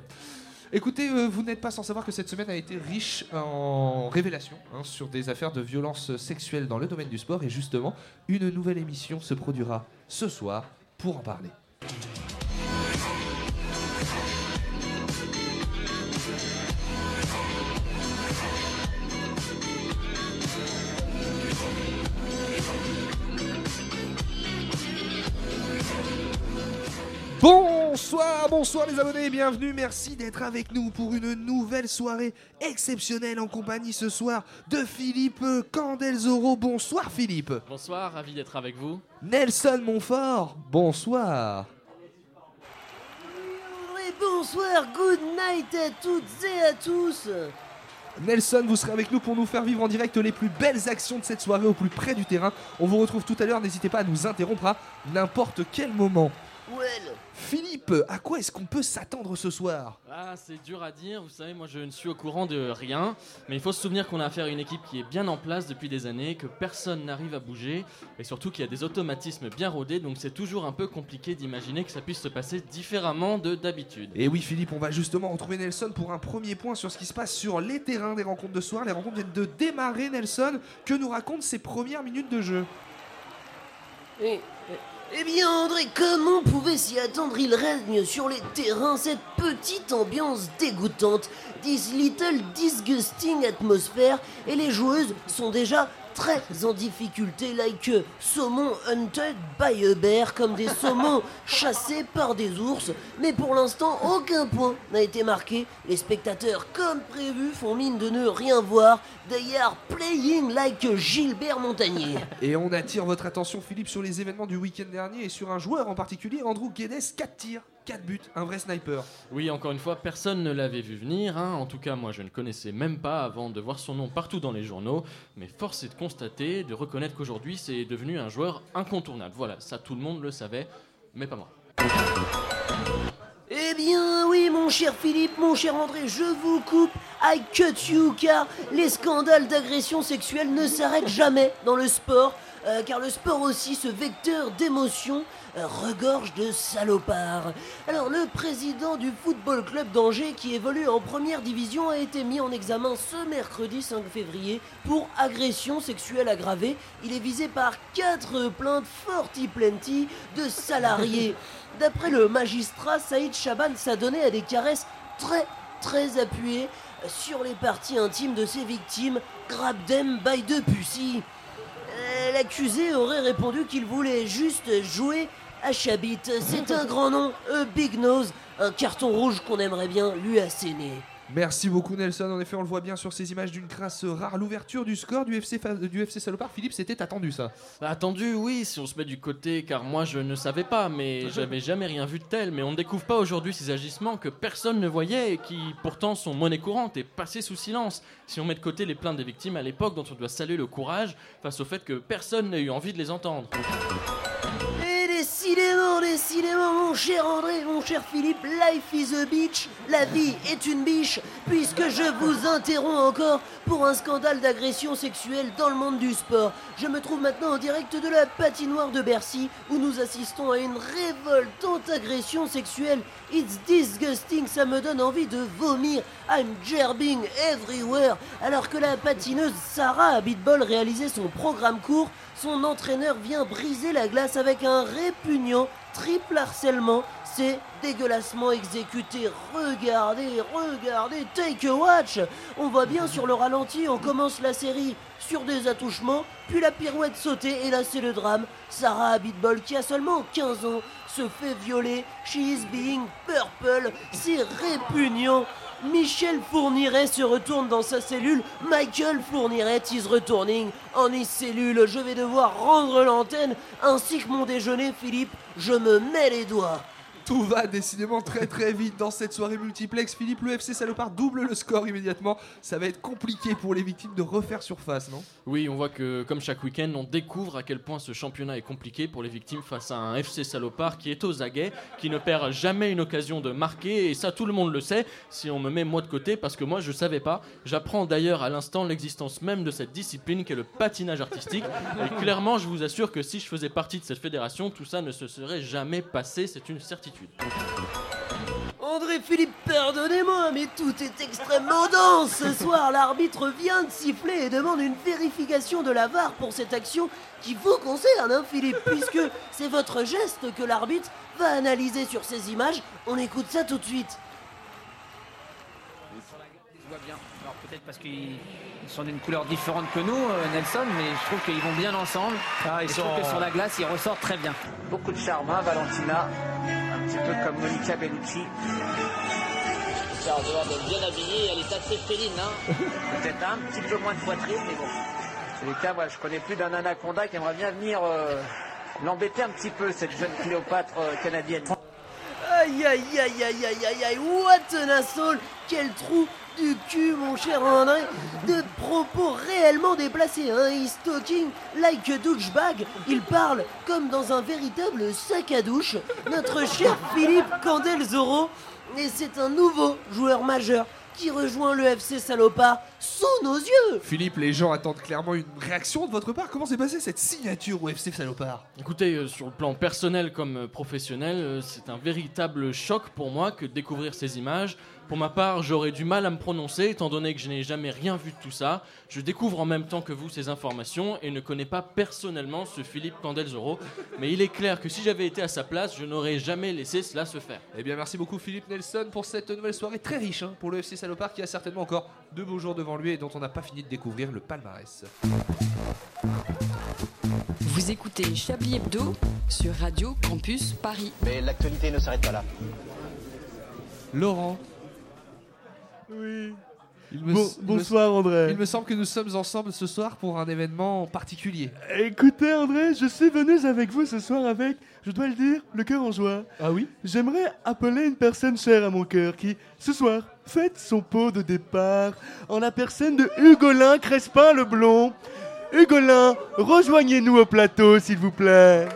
Écoutez, euh, vous n'êtes pas sans savoir que cette semaine a été riche en révélations hein, sur des affaires de violence sexuelle dans le domaine du sport. Et justement, une nouvelle émission se produira ce soir pour en parler. Bonsoir, les abonnés, bienvenue, merci d'être avec nous pour une nouvelle soirée exceptionnelle en compagnie ce soir de Philippe Candelzoro. Bonsoir Philippe. Bonsoir, ravi d'être avec vous. Nelson Montfort, bonsoir. Et bonsoir, good night à toutes et à tous. Nelson, vous serez avec nous pour nous faire vivre en direct les plus belles actions de cette soirée au plus près du terrain. On vous retrouve tout à l'heure, n'hésitez pas à nous interrompre à n'importe quel moment. Well. Philippe, à quoi est-ce qu'on peut s'attendre ce soir? Ah, c'est dur à dire, vous savez, moi je ne suis au courant de rien, mais il faut se souvenir qu'on a affaire à une équipe qui est bien en place depuis des années, que personne n'arrive à bouger, et surtout qu'il y a des automatismes bien rodés, donc c'est toujours un peu compliqué d'imaginer que ça puisse se passer différemment de d'habitude. Et oui Philippe, on va justement retrouver Nelson pour un premier point sur ce qui se passe sur les terrains des rencontres de soir. Les rencontres viennent de démarrer Nelson. Que nous racontent ses premières minutes de jeu? Eh, eh bien, André, comme on pouvait s'y attendre, il règne sur les terrains cette petite ambiance dégoûtante, this little disgusting atmosphère, et les joueuses sont déjà très en difficulté, like a saumon hunted by a bear, comme des saumons chassés par des ours. Mais pour l'instant, aucun point n'a été marqué. Les spectateurs, comme prévu, font mine de ne rien voir. They are playing like Gilbert Montagnier. Et on attire votre attention Philippe sur les événements du week-end dernier et sur un joueur en particulier, Andrew Guedes, 4 tirs, 4 buts, un vrai sniper. Oui, encore une fois, personne ne l'avait vu venir. hein. En tout cas, moi, je ne connaissais même pas avant de voir son nom partout dans les journaux. Mais force est de constater, de reconnaître qu'aujourd'hui, c'est devenu un joueur incontournable. Voilà, ça, tout le monde le savait, mais pas moi. Eh bien oui, mon cher Philippe, mon cher André, je vous coupe, I cut you, car les scandales d'agression sexuelle ne s'arrêtent jamais dans le sport, euh, car le sport aussi, ce vecteur d'émotion, regorge de salopards. Alors le président du Football Club d'Angers, qui évolue en première division, a été mis en examen ce mercredi 5 février pour agression sexuelle aggravée. Il est visé par quatre plaintes forti plenty de salariés. D'après le magistrat, Saïd Chaban s'adonnait à des caresses très très appuyées sur les parties intimes de ses victimes. Grab them by the pussy. Euh, L'accusé aurait répondu qu'il voulait juste jouer à Chabit. C'est un grand nom, a big nose, un carton rouge qu'on aimerait bien lui asséner. Merci beaucoup Nelson, en effet on le voit bien sur ces images d'une crasse rare. L'ouverture du score du FC, du FC Salopard, Philippe, c'était attendu ça. Bah, Attendu, oui, si on se met du côté, car moi je ne savais pas, mais j'avais jamais rien vu de tel. Mais on ne découvre pas aujourd'hui ces agissements que personne ne voyait et qui pourtant sont monnaie courante et passés sous silence. Si on met de côté les plaintes des victimes à l'époque, dont on doit saluer le courage face au fait que personne n'a eu envie de les entendre. Décidément, Décidément, mon cher André, mon cher Philippe, life is a bitch, la vie est une biche, puisque je vous interromps encore pour un scandale d'agression sexuelle dans le monde du sport. Je me trouve maintenant en direct de la patinoire de Bercy, où nous assistons à une révoltante agression sexuelle. It's disgusting, ça me donne envie de vomir. I'm gerbing everywhere. Alors que la patineuse Sarah Abitbol réalisait son programme court, son entraîneur vient briser la glace avec un répugnant triple harcèlement. C'est dégueulassement exécuté. Regardez, regardez, take a watch. On voit bien sur le ralenti, on commence la série sur des attouchements, puis la pirouette sautée, et là c'est le drame. Sarah Abitbol, qui a seulement 15 ans, se fait violer. She is being purple. C'est répugnant. Michel Fourniret se retourne dans sa cellule. Michael Fourniret is returning en his cellule. Je vais devoir rendre l'antenne ainsi que mon déjeuner, Philippe. Je me mets les doigts. Tout va décidément très très vite dans cette soirée multiplex. Philippe, le FC Salopard double le score immédiatement. Ça va être compliqué pour les victimes de refaire surface, non? Oui, on voit que comme chaque week-end, on découvre à quel point ce championnat est compliqué pour les victimes face à un FC salopard qui est aux aguets, qui ne perd jamais une occasion de marquer, et ça tout le monde le sait, si on me met moi de côté, parce que moi je savais pas. J'apprends d'ailleurs à l'instant l'existence même de cette discipline qu'est le patinage artistique, et clairement je vous assure que si je faisais partie de cette fédération, tout ça ne se serait jamais passé, c'est une certitude. André Philippe, pardonnez-moi, mais tout est extrêmement dense. Ce soir, l'arbitre vient de siffler et demande une vérification de la VAR pour cette action qui vous concerne, hein, Philippe, puisque c'est votre geste que l'arbitre va analyser sur ces images. On écoute ça tout de suite. Je vois bien. Alors peut-être parce qu'ils ils sont d'une couleur différente que nous, euh, Nelson, mais je trouve qu'ils vont bien ensemble. Ah, Et je trouve que sur la glace, ils ressortent très bien. Beaucoup de charme, hein, Valentina. Un petit peu comme Monica Bellucci. Ça, doit être bien habillée, elle est assez féline. Hein. Peut-être un petit peu moins de poitrine, mais bon. C'est les cas, moi, je connais plus d'un anaconda qui aimerait bien venir euh, l'embêter un petit peu, cette jeune Cléopâtre euh, canadienne. Aïe aïe aïe aïe aïe aïe aïe, what an asshole Quel trou du cul, mon cher André De propos réellement déplacés, hein He's talking like a douchebag? Il parle comme dans un véritable sac à douche. Notre cher Philippe Candelzoro. Et c'est un nouveau joueur majeur qui rejoint le FC Salopard sous nos yeux Philippe, les gens attendent clairement une réaction de votre part. Comment s'est passée cette signature au FC Salopard Écoutez, euh, sur le plan personnel comme euh, professionnel, euh, c'est un véritable choc pour moi que de découvrir ces images. Pour ma part, j'aurais du mal à me prononcer étant donné que je n'ai jamais rien vu de tout ça. Je découvre en même temps que vous ces informations et ne connais pas personnellement ce Philippe Candelzoro. Mais il est clair que si j'avais été à sa place, je n'aurais jamais laissé cela se faire. Eh bien, merci beaucoup Philippe Nelson pour cette nouvelle soirée très riche hein, pour le FC Salopard qui a certainement encore deux beaux jours devant lui et dont on n'a pas fini de découvrir le palmarès. Vous écoutez Chablis Hebdo sur Radio Campus Paris. Mais l'actualité ne s'arrête pas là. Laurent. Oui. Il Bon- il bonsoir, André. Il me semble que nous sommes ensemble ce soir pour un événement particulier. Écoutez André, je suis venu avec vous ce soir avec, je dois le dire, le cœur en joie. Ah oui? J'aimerais appeler une personne chère à mon cœur qui, ce soir, fête son pot de départ en la personne de Hugolin Crespin le Blond. Hugolin, rejoignez-nous au plateau s'il vous plaît.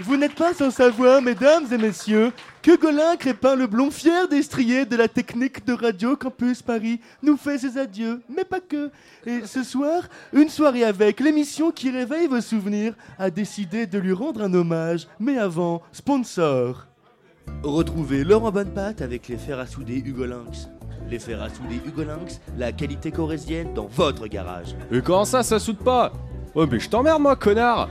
Vous n'êtes pas sans savoir, mesdames et messieurs, que Golin Crépin le Blond, fier destrier de la technique de Radio Campus Paris, nous fait ses adieux, mais pas que. Et ce soir, une soirée avec l'émission qui réveille vos souvenirs a décidé de lui rendre un hommage, mais avant, sponsor. Retrouvez Laurent Bonnepatte avec les fers à souder Hugo Lynx. Les fers à souder Hugo Lynx, la qualité corésienne dans votre garage. Et comment ça, ça soude pas? Oh, mais je t'emmerde, moi, connard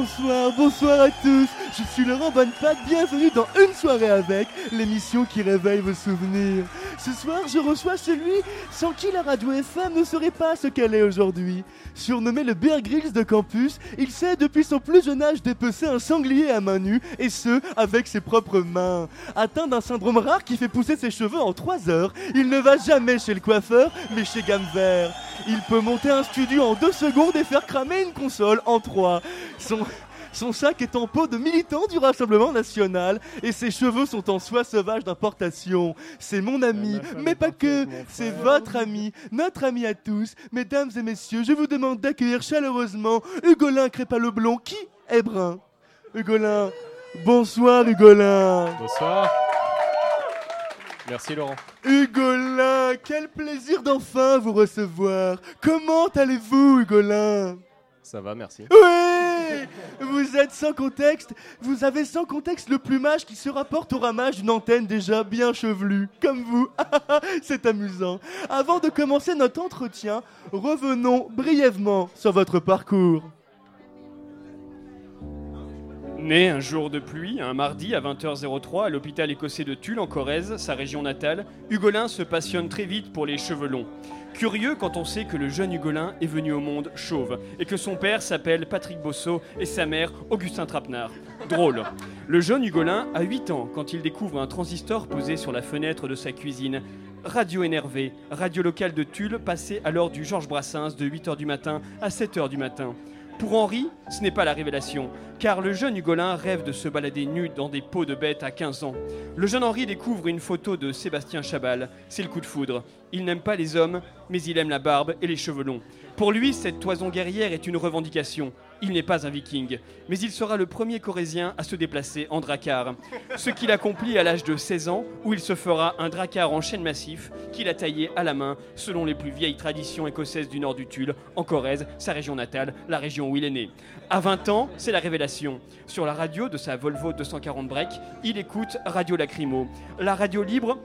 Bonsoir, bonsoir à tous. Je suis Laurent Bonnepatte, bienvenue dans Une soirée avec, l'émission qui réveille vos souvenirs. Ce soir, je reçois celui sans qui la radio FM ne serait pas ce qu'elle est aujourd'hui. Surnommé le Bear Grylls de campus, il sait depuis son plus jeune âge dépecer un sanglier à main nue, et ce, avec ses propres mains. Atteint d'un syndrome rare qui fait pousser ses cheveux en 3 heures, il ne va jamais chez le coiffeur, mais chez Gamme Vert. Il peut monter un studio en 2 secondes et faire cramer une console en 3. Son, Son sac est en peau de militant du Rassemblement National et ses cheveux sont en soie sauvage d'importation. C'est mon ami, mais pas que, c'est votre ami, notre ami à tous. Mesdames et messieurs, je vous demande d'accueillir chaleureusement Hugolin Crépaloblond qui est brun. Hugolin, bonsoir Hugolin. Bonsoir. Merci Laurent. Hugolin, quel plaisir d'enfin vous recevoir. Comment allez-vous Hugolin? Ça va, merci. Oui Vous êtes sans contexte, vous avez sans contexte le plumage qui se rapporte au ramage d'une antenne déjà bien chevelue, comme vous. C'est amusant. Avant de commencer notre entretien, revenons brièvement sur votre parcours. Né un jour de pluie, un mardi à 20h03 à l'hôpital écossais de Tulle en Corrèze, sa région natale, Hugolin se passionne très vite pour les cheveux longs. Curieux quand on sait que le jeune Hugolin est venu au monde chauve et que son père s'appelle Patrick Bosso et sa mère Augustin Trapenard. Drôle. Le jeune Hugolin a 8 ans quand il découvre un transistor posé sur la fenêtre de sa cuisine. Radio énervé, radio locale de Tulle, passée alors du Georges Brassens de 8h du matin à 7h du matin. Pour Henri, ce n'est pas la révélation, car le jeune Hugolin rêve de se balader nu dans des peaux de bêtes à 15 ans. Le jeune Henri découvre une photo de Sébastien Chabal. C'est le coup de foudre. Il n'aime pas les hommes, mais il aime la barbe et les cheveux longs. Pour lui, cette toison guerrière est une revendication. Il n'est pas un viking, mais il sera le premier corésien à se déplacer en dracar. Ce qu'il accomplit à l'âge de 16 ans, où il se fera un dracar en chêne massif qu'il a taillé à la main selon les plus vieilles traditions écossaises du nord du Tulle, en Corrèze, sa région natale, la région où il est né. À 20 ans, c'est la révélation. Sur la radio de sa Volvo 240 break, il écoute Radio Lacrymo, la radio libre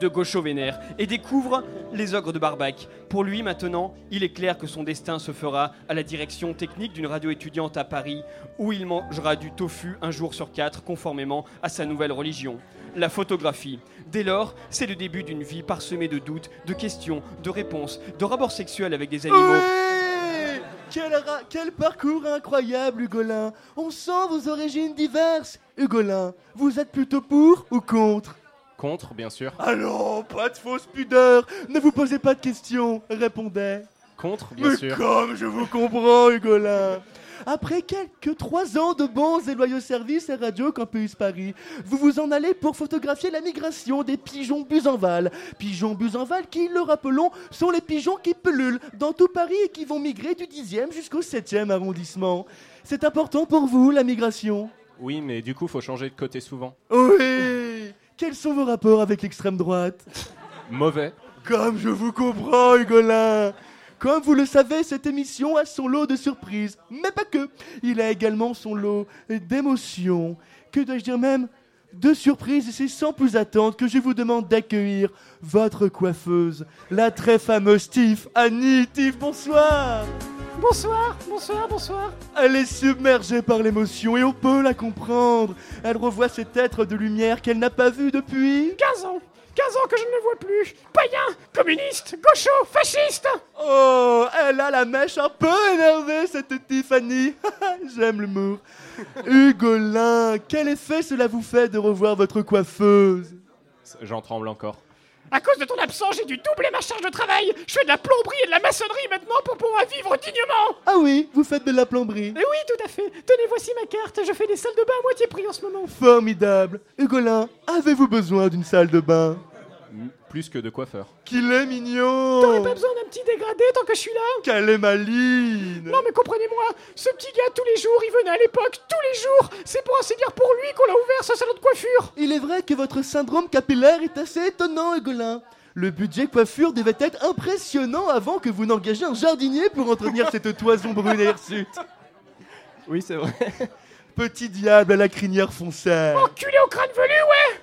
de Gaucho Vénère et découvre les ogres de Barbac. Pour lui, maintenant, il est clair que son destin se fera à la direction technique d'une radio étudiante à Paris, où il mangera du tofu un jour sur quatre, conformément à sa nouvelle religion. La photographie. Dès lors, c'est le début d'une vie parsemée de doutes, de questions, de réponses, de rapports sexuels avec des animaux. Oui quel, parcours incroyable, Hugolin On sent vos origines diverses. Hugolin, vous êtes plutôt pour ou contre? Contre, bien sûr. Allons, pas de fausse pudeur Ne vous posez pas de questions, répondez. Contre, bien Mais sûr. comme je vous comprends, Hugolin Après quelques trois ans de bons et loyaux services à Radio Campus Paris, vous vous en allez pour photographier la migration des pigeons Buzenval. Pigeons Buzenval qui, le rappelons, sont les pigeons qui pullulent dans tout Paris et qui vont migrer du 10e jusqu'au 7e arrondissement. C'est important pour vous, la migration? Oui, mais du coup, faut changer de côté souvent. Oui Quels sont vos rapports avec l'extrême droite? Mauvais. Comme je vous comprends, Hugolin Comme vous le savez, cette émission a son lot de surprises, mais pas que. Il a également son lot d'émotions. Que dois-je dire même De surprises, et c'est sans plus attendre que je vous demande d'accueillir votre coiffeuse, la très fameuse Tiff, Annie. Tiff, bonsoir Bonsoir, bonsoir, bonsoir. Elle est submergée par l'émotion et on peut la comprendre. Elle revoit cet être de lumière qu'elle n'a pas vu depuis 15 ans 15 ans que je ne le vois plus Païen, communiste, gaucho, fasciste Oh, elle a la mèche un peu énervée, cette Tiffany. J'aime l'humour. Hugolin, quel effet cela vous fait de revoir votre coiffeuse? J'en tremble encore. À cause de ton absence, j'ai dû doubler ma charge de travail. Je fais de la plomberie et de la maçonnerie maintenant pour pouvoir vivre dignement. Ah oui, vous faites de la plomberie. Eh oui, tout à fait. Tenez, voici ma carte, je fais des salles de bain à moitié prix en ce moment. Formidable. Hugolin, avez-vous besoin d'une salle de bain? Plus que de coiffeur. Qu'il est mignon T'aurais pas besoin d'un petit dégradé tant que je suis là Qu'elle est maline Non mais comprenez-moi, ce petit gars tous les jours, il venait à l'époque, tous les jours C'est pour ainsi dire pour lui qu'on a ouvert ce salon de coiffure Il est vrai que votre syndrome capillaire est assez étonnant, Hugolin. Le budget coiffure devait être impressionnant avant que vous n'engagiez un jardinier pour entretenir cette toison brune et hirsute. Oui, c'est vrai. Petit diable à la crinière foncée. Enculé au crâne velu, ouais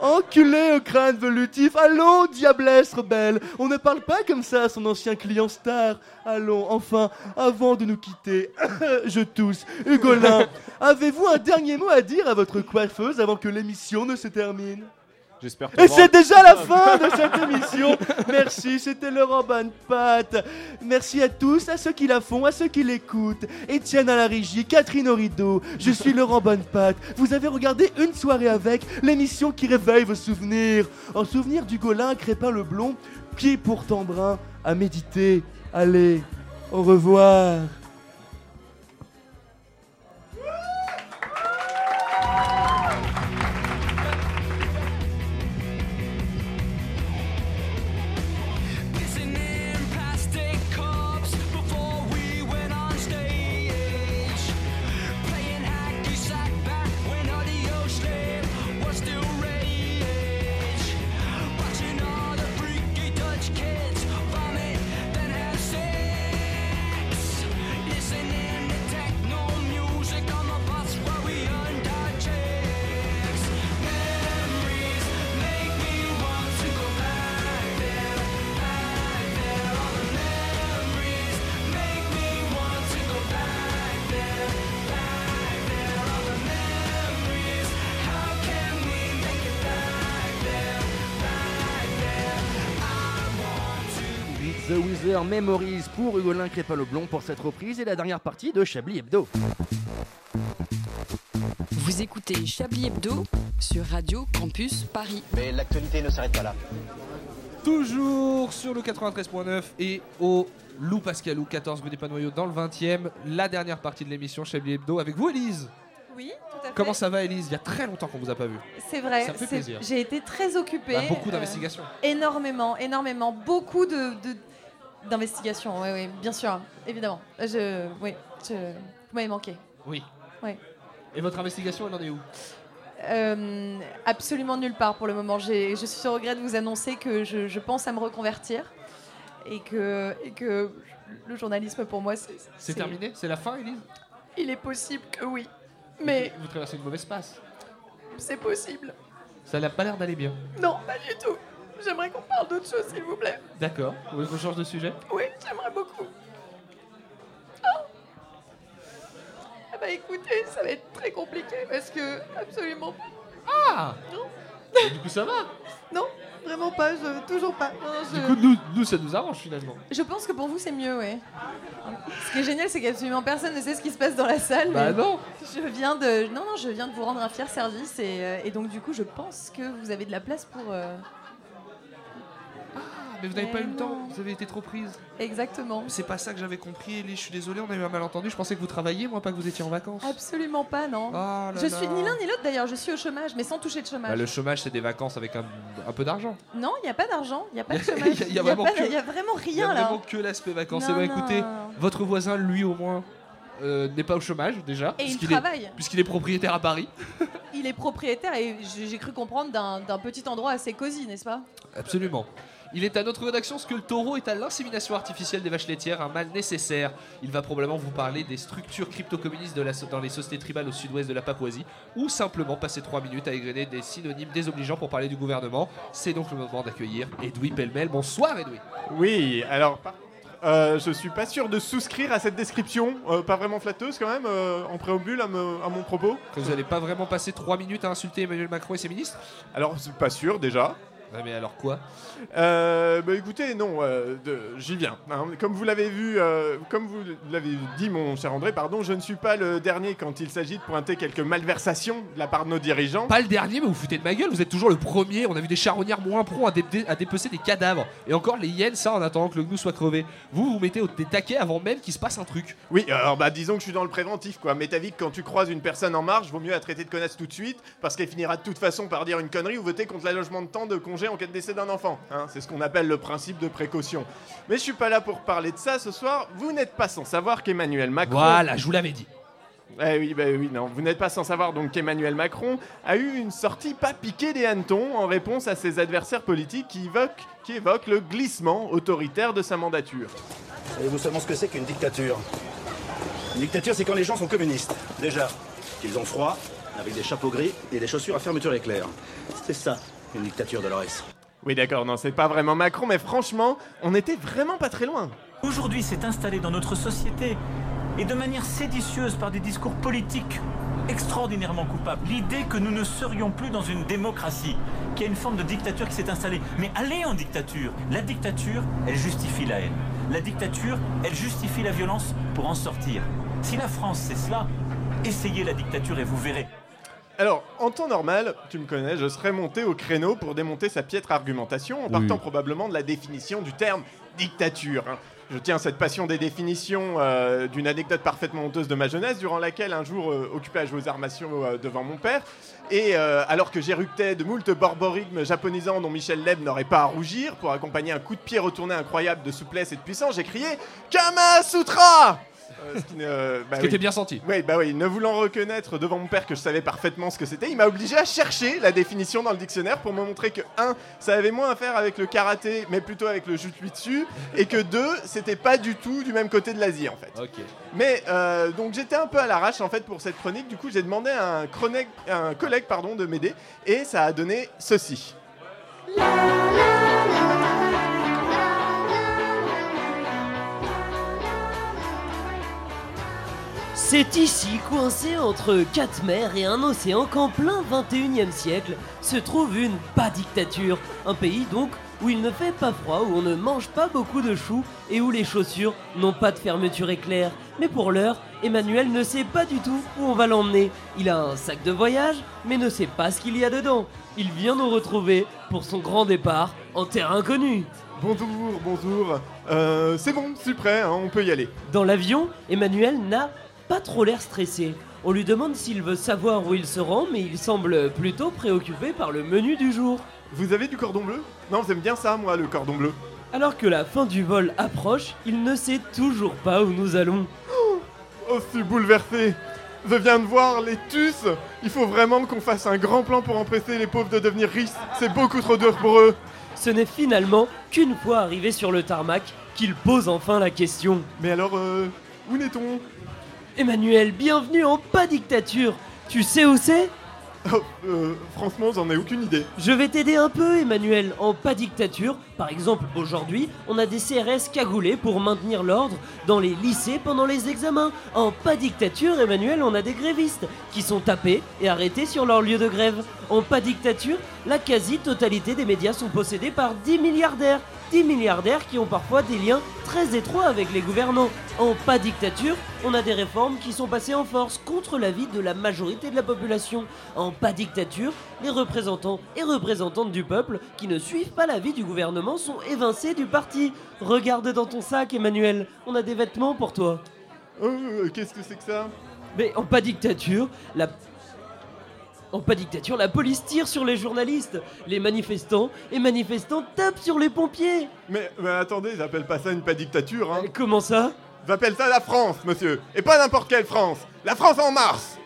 Enculé au crâne velutif. Allons, diablesse rebelle. On ne parle pas comme ça à son ancien client star. Allons, enfin, avant de nous quitter, je tousse. Hugolin, avez-vous un dernier mot à dire à votre coiffeuse avant que l'émission ne se termine? J'espère Et c'est déjà la fin de cette émission. Merci, c'était Laurent Bonne-Patte. Merci à tous, à ceux qui la font, à ceux qui l'écoutent. Étienne à la régie, Catherine au rideau. Je suis Laurent Bonne-Patte. Vous avez regardé une soirée avec l'émission qui réveille vos souvenirs. En souvenir du Golin, Crépin le Blond, pied pourtant brun, à méditer. Allez, au revoir. Memories pour Hugolin Crépin-Leblond pour cette reprise et la dernière partie de Chablis Hebdo. Vous écoutez Chablis Hebdo sur Radio Campus Paris. Mais l'actualité ne s'arrête pas là. Toujours sur le 93.9 et au Lou Pascalou, 14 rue des Panoyaux dans le 20e. La dernière partie de l'émission Chablis Hebdo avec vous, Elise. Oui, tout à fait. Comment ça va, Elise Il y a très longtemps qu'on vous a pas vu. C'est vrai. Ça me fait plaisir. J'ai été très occupée. Bah, beaucoup euh, d'investigations. énormément, énormément. Beaucoup de, de- d'investigations. Oui, oui, bien sûr, évidemment. Je, oui, je, vous m'avez manqué. Oui. Oui. Et votre investigation, elle en est où? Euh, absolument nulle part pour le moment. J'ai- je suis au regret de vous annoncer que je, je pense à me reconvertir et que, et que le journalisme pour moi, c'est. C'est terminé? C'est la fin, Elise Il est possible que oui, mais Vous traversez une mauvaise passe. c'est possible. Ça n'a pas l'air d'aller bien. Non, pas du tout. J'aimerais qu'on parle d'autre chose, s'il vous plaît. D'accord. Vous voulez qu'on change de sujet Oui, j'aimerais beaucoup. Ah Ah bah écoutez, ça va être très compliqué parce que absolument Ah Non. Et Du coup, ça va. Non, vraiment pas, je, toujours pas. Non, je... Du coup, nous, nous, ça nous arrange finalement. Je pense que pour vous c'est mieux, ouais. Ce qui est génial, c'est qu'absolument personne ne sait ce qui se passe dans la salle. Bah mais non. Je viens de, non non, je viens de vous rendre un fier service et, euh, et donc du coup, je pense que vous avez de la place pour. euh, Mais vous n'avez pas eu le temps, vous avez été trop prise. Exactement. C'est pas ça que j'avais compris, Elise. Je suis désolé, on a eu un malentendu. Je pensais que vous travailliez, moi, pas que vous étiez en vacances. Absolument pas, non. Oh là je suis là. ni l'un ni l'autre d'ailleurs. Je suis au chômage, mais sans toucher de chômage. Bah, le chômage, c'est des vacances avec un, un peu d'argent. Non, il n'y a pas d'argent, il n'y a pas de Il y a- chômage. il y a vraiment il y a vraiment Il y a rien là. vraiment que l'aspect vacances. Non, Eh ben, écoutez, votre voisin, lui, au moins, euh, n'est pas au chômage déjà. Et il puisqu'il est- travaille. Puisqu'il est propriétaire à Paris. Il est propriétaire et j'ai j'ai cru comprendre d'un d'un petit endroit assez cosy, n'est-ce pas? Absolument. Il est à notre rédaction ce que le taureau est à l'insémination artificielle des vaches laitières, un mal nécessaire. Il va probablement vous parler des structures crypto-communistes de la so- dans les sociétés tribales au sud-ouest de la Papouasie, ou simplement passer 3 minutes à égrener des synonymes désobligeants pour parler du gouvernement. C'est donc le moment d'accueillir Edoui Pellemel. Bonsoir Edoui. Oui, alors par euh, je suis pas sûr de souscrire à cette description, euh, pas vraiment flatteuse quand même, euh, en préambule à, me- à mon propos. Que vous n'allez pas vraiment passer 3 minutes à insulter Emmanuel Macron et ses ministres? Alors, pas sûr déjà. Mais alors quoi? Euh, bah écoutez, non, euh, j'y viens. hein. Comme vous l'avez vu, euh, comme vous l'avez dit, mon cher André, pardon, je ne suis pas le dernier quand il s'agit de pointer quelques malversations de la part de nos dirigeants. Pas le dernier, mais vous foutez de ma gueule, vous êtes toujours le premier. On a vu des charognards moins à, dé- à dépecer des cadavres. Et encore les hyènes, ça en attendant que le gnou soit crevé. Vous, vous mettez au des taquets avant même qu'il se passe un truc. Oui, alors bah disons que je suis dans le préventif quoi. Mais t'as vu que quand tu croises une personne en marche, vaut mieux la traiter de connasse tout de suite parce qu'elle finira de toute façon par dire une connerie ou voter contre l'allongement de temps de congé en cas de décès d'un enfant. hein. C'est ce qu'on appelle le principe de précaution. Mais je suis pas là pour parler de ça ce soir. Vous n'êtes pas sans savoir qu'Emmanuel Macron. Voilà, je vous l'avais dit. Eh oui, bah oui, non. Vous n'êtes pas sans savoir donc qu'Emmanuel Macron a eu une sortie pas piquée des hannetons en réponse à ses adversaires politiques qui évoquent, qui évoquent le glissement autoritaire de sa mandature. Savez-vous seulement ce que c'est qu'une dictature? Une dictature, c'est quand les gens sont communistes. Déjà, qu'ils ont froid, avec des chapeaux gris et des chaussures à fermeture éclair. C'est ça, une dictature, Dolores. Oui, d'accord, non, c'est pas vraiment Macron, mais franchement, on était vraiment pas très loin. Aujourd'hui s'est installé dans notre société, et de manière séditieuse par des discours politiques extraordinairement coupables, l'idée que nous ne serions plus dans une démocratie, qu'il y a une forme de dictature qui s'est installée. Mais allez en dictature La dictature, elle justifie la haine. La dictature, elle justifie la violence pour en sortir. Si la France c'est cela, essayez la dictature et vous verrez. Alors, en temps normal, tu me connais, je serais monté au créneau pour démonter sa piètre argumentation en partant probablement de la définition du terme dictature. hein. Je tiens cette passion des définitions euh, d'une anecdote parfaitement honteuse de ma jeunesse, durant laquelle un jour, euh, occupé à jouer aux arts martiaux euh, devant mon père, et euh, alors que j'éructais de moult borborigmes japonisants dont Michel Leb n'aurait pas à rougir, pour accompagner un coup de pied retourné incroyable de souplesse et de puissance, j'ai crié Kama Sutra ce qui, ne- euh, bah Ce qui oui. était bien senti. Oui, bah oui, ne voulant reconnaître devant mon père que je savais parfaitement ce que c'était, il m'a obligé à chercher la définition dans le dictionnaire pour me montrer que 1, ça avait moins à faire avec le karaté, mais plutôt avec le jutsu dessus, et que 2, c'était pas du tout du même côté de l'Asie en fait. Ok. Mais euh, donc j'étais un peu à l'arrache en fait pour cette chronique, du coup j'ai demandé à un, chronique- à un collègue pardon, de m'aider, et ça a donné ceci. C'est ici, coincé entre quatre mers et un océan, qu'en plein 21e siècle se trouve une pas dictature. Un pays donc où il ne fait pas froid, où on ne mange pas beaucoup de choux et où les chaussures n'ont pas de fermeture éclair. Mais pour l'heure, Emmanuel ne sait pas du tout où on va l'emmener. Il a un sac de voyage, mais ne sait pas ce qu'il y a dedans. Il vient nous retrouver pour son grand départ en terre inconnue. Bonjour, bonjour. Euh, c'est bon, je suis prêt, hein, on peut y aller. Dans l'avion, Emmanuel n'a pas trop l'air stressé. On lui demande s'il veut savoir où il se rend, mais il semble plutôt préoccupé par le menu du jour. Vous avez du cordon bleu? Non, j'aime bien ça, moi, le cordon bleu. Alors que la fin du vol approche, il ne sait toujours pas où nous allons. Oh, je suis bouleversé. Je viens de voir les TUS. Il faut vraiment qu'on fasse un grand plan pour empêcher les pauvres de devenir riches. C'est beaucoup trop dur pour eux. Ce n'est finalement qu'une fois arrivé sur le tarmac qu'il pose enfin la question. Mais alors, euh, où n'est-on? Emmanuel, bienvenue en pas dictature. Tu sais où c'est? Oh, euh, franchement, j'en ai aucune idée. Je vais t'aider un peu, Emmanuel, en pas dictature. Par exemple, aujourd'hui, on a des CRS cagoulés pour maintenir l'ordre dans les lycées pendant les examens. En pas dictature, Emmanuel, on a des grévistes qui sont tapés et arrêtés sur leur lieu de grève. En pas dictature, la quasi-totalité des médias sont possédés par 10 milliardaires. 10 milliardaires qui ont parfois des liens très étroits avec les gouvernants. En pas dictature, on a des réformes qui sont passées en force contre l'avis de la majorité de la population. En pas dictature, les représentants et représentantes du peuple qui ne suivent pas l'avis du gouvernement sont évincés du parti. Regarde dans ton sac, Emmanuel, on a des vêtements pour toi. Euh, Qu'est-ce que c'est que ça? Mais en pas dictature, la en pas dictature, la police tire sur les journalistes. Les manifestants et manifestants tapent sur les pompiers. mais, mais attendez, j'appelle pas ça une pas dictature, hein. Comment ça? J'appelle ça la France, monsieur. Et pas n'importe quelle France. La France en mars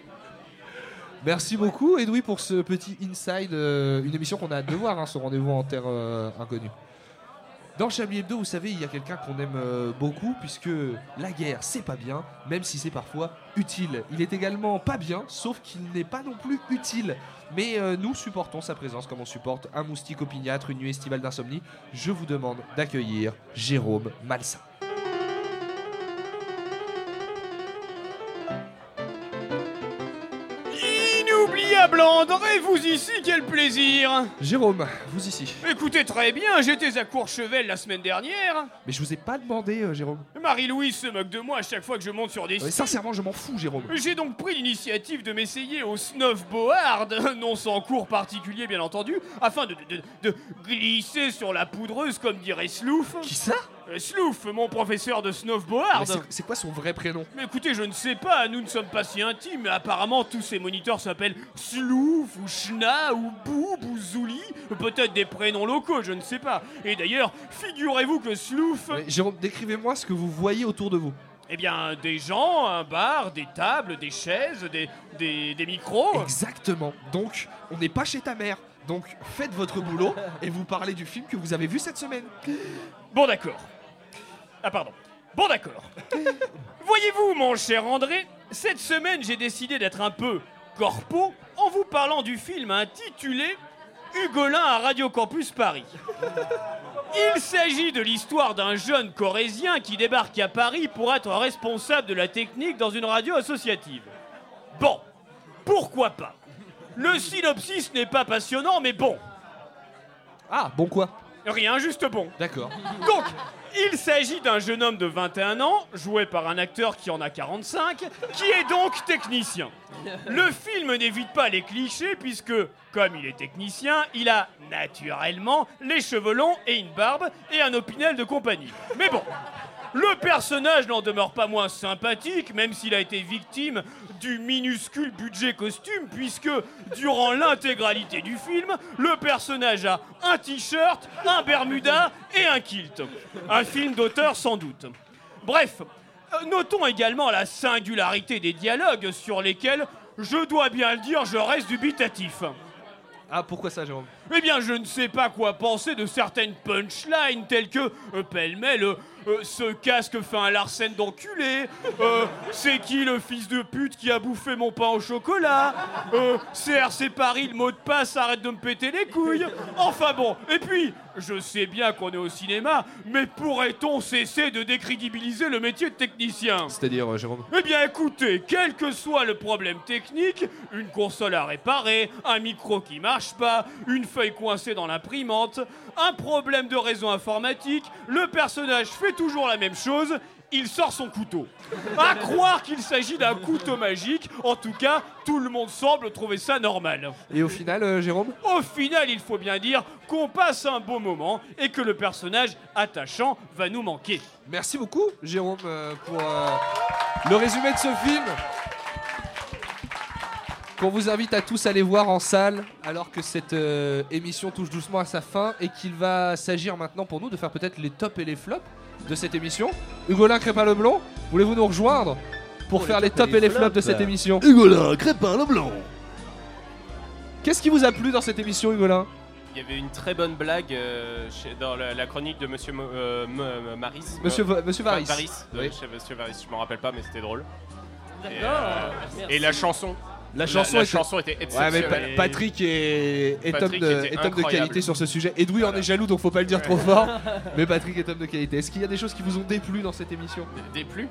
Merci beaucoup, Edoui, pour ce petit inside. euh, une émission qu'on a hâte de voir, hein, ce rendez-vous en terre euh, inconnue. Dans Chablis Hebdo, vous savez, il y a quelqu'un qu'on aime euh, beaucoup, puisque la guerre, c'est pas bien, même si c'est parfois utile. Il est également pas bien, sauf qu'il n'est pas non plus utile. Mais euh, nous supportons sa présence comme on supporte un moustique opiniâtre, une nuit estivale d'insomnie. Je vous demande d'accueillir Jérôme Vous ici, quel plaisir? Jérôme, vous ici. Écoutez très bien, j'étais à Courchevel la semaine dernière. Mais je vous ai pas demandé, euh, Jérôme. Marie-Louise se moque de moi à chaque fois que je monte sur des sites. sincèrement, je m'en fous, Jérôme. J'ai donc pris l'initiative de m'essayer au snowboard, non sans cours particulier bien entendu, afin de, de- de- de glisser sur la poudreuse comme dirait Slouf. Qui ça? Slouf, mon professeur de snowboard. Mais c'est- quoi son vrai prénom? Mais écoutez, je ne sais pas, nous ne sommes pas si intimes, mais apparemment tous ces moniteurs s'appellent Slouf ou Schna ou Boob ou Zouli, peut-être des prénoms locaux, je ne sais pas. Et d'ailleurs, figurez-vous que Slouf... Mais Jérôme, décrivez-moi ce que vous voyez autour de vous. Eh bien, des gens, un bar, des tables, des chaises, des, des, des micros. Exactement. Donc, on n'est pas chez ta mère. Donc, faites votre boulot et vous parlez du film que vous avez vu cette semaine. Bon d'accord. Ah pardon. Bon d'accord. Voyez-vous, mon cher André, cette semaine j'ai décidé d'être un peu corpo en vous parlant du film intitulé Hugolin à Radio Campus Paris. Il s'agit de l'histoire d'un jeune corésien qui débarque à Paris pour être responsable de la technique dans une radio associative. Bon, pourquoi pas? Le synopsis n'est pas passionnant, mais bon. Ah, bon quoi? Rien, juste bon. D'accord. Donc, il s'agit d'un jeune homme de 21 ans, joué par un acteur qui en a 45, qui est donc technicien. Le film n'évite pas les clichés puisque, comme il est technicien, il a naturellement les cheveux longs et une barbe et un opinel de compagnie. Mais bon, le personnage n'en demeure pas moins sympathique, même s'il a été victime du minuscule budget costume, puisque durant l'intégralité du film, le personnage a un t-shirt, un bermuda et un kilt. Un film d'auteur sans doute. Bref, euh, notons également la singularité des dialogues sur lesquels, je dois bien le dire, je reste dubitatif. Ah, pourquoi ça, Jérôme? Eh bien, je ne sais pas quoi penser de certaines punchlines telles que, euh, pêle-mêle, euh, ce casque fait un Larsen d'enculé. Euh, C'est qui le fils de pute qui a bouffé mon pain au chocolat? Euh, CRC Paris, le mot de passe, arrête de me péter les couilles. Enfin bon, et puis, je sais bien qu'on est au cinéma, mais pourrait-on cesser de décrédibiliser le métier de technicien? C'est-à-dire, euh, Jérôme? Eh bien écoutez, quel que soit le problème technique, une console à réparer, un micro qui marche pas, une feuille coincée dans l'imprimante, un problème de réseau informatique, le personnage fait toujours la même chose, il sort son couteau. À croire qu'il s'agit d'un couteau magique, en tout cas, tout le monde semble trouver ça normal. Et au final, euh, Jérôme? Au final, il faut bien dire qu'on passe un beau moment et que le personnage attachant va nous manquer. Merci beaucoup, Jérôme, euh, pour euh, le résumé de ce film. Qu'on vous invite à tous à aller voir en salle, alors que cette émission touche doucement à sa fin et qu'il va s'agir maintenant pour nous de faire peut-être les tops et les flops de cette émission. Hugolin Crépin-Leblond, voulez-vous nous rejoindre pour, faire les tops et les flops de cette émission Hugolin Crépin-Leblond Qu'est-ce qui vous a plu dans cette émission, Hugolin Il y avait une très bonne blague euh, chez- dans la, la chronique de Monsieur Mo- euh, M- euh, Maris. Monsieur Euh, Monsieur Varis. Varis, Oui. chez Monsieur Varis, je m'en rappelle pas, mais c'était drôle. Et, euh, et la chanson. La chanson, la était... chanson était Ouais, mais exceptionnelle. Pa- Patrick est, est Patrick homme, de, était est homme de incroyable. qualité sur ce sujet. Edoui en est jaloux, donc faut pas le dire trop fort. Mais Patrick est homme de qualité. Est-ce qu'il y a des choses qui vous ont déplu dans cette émission? Déplu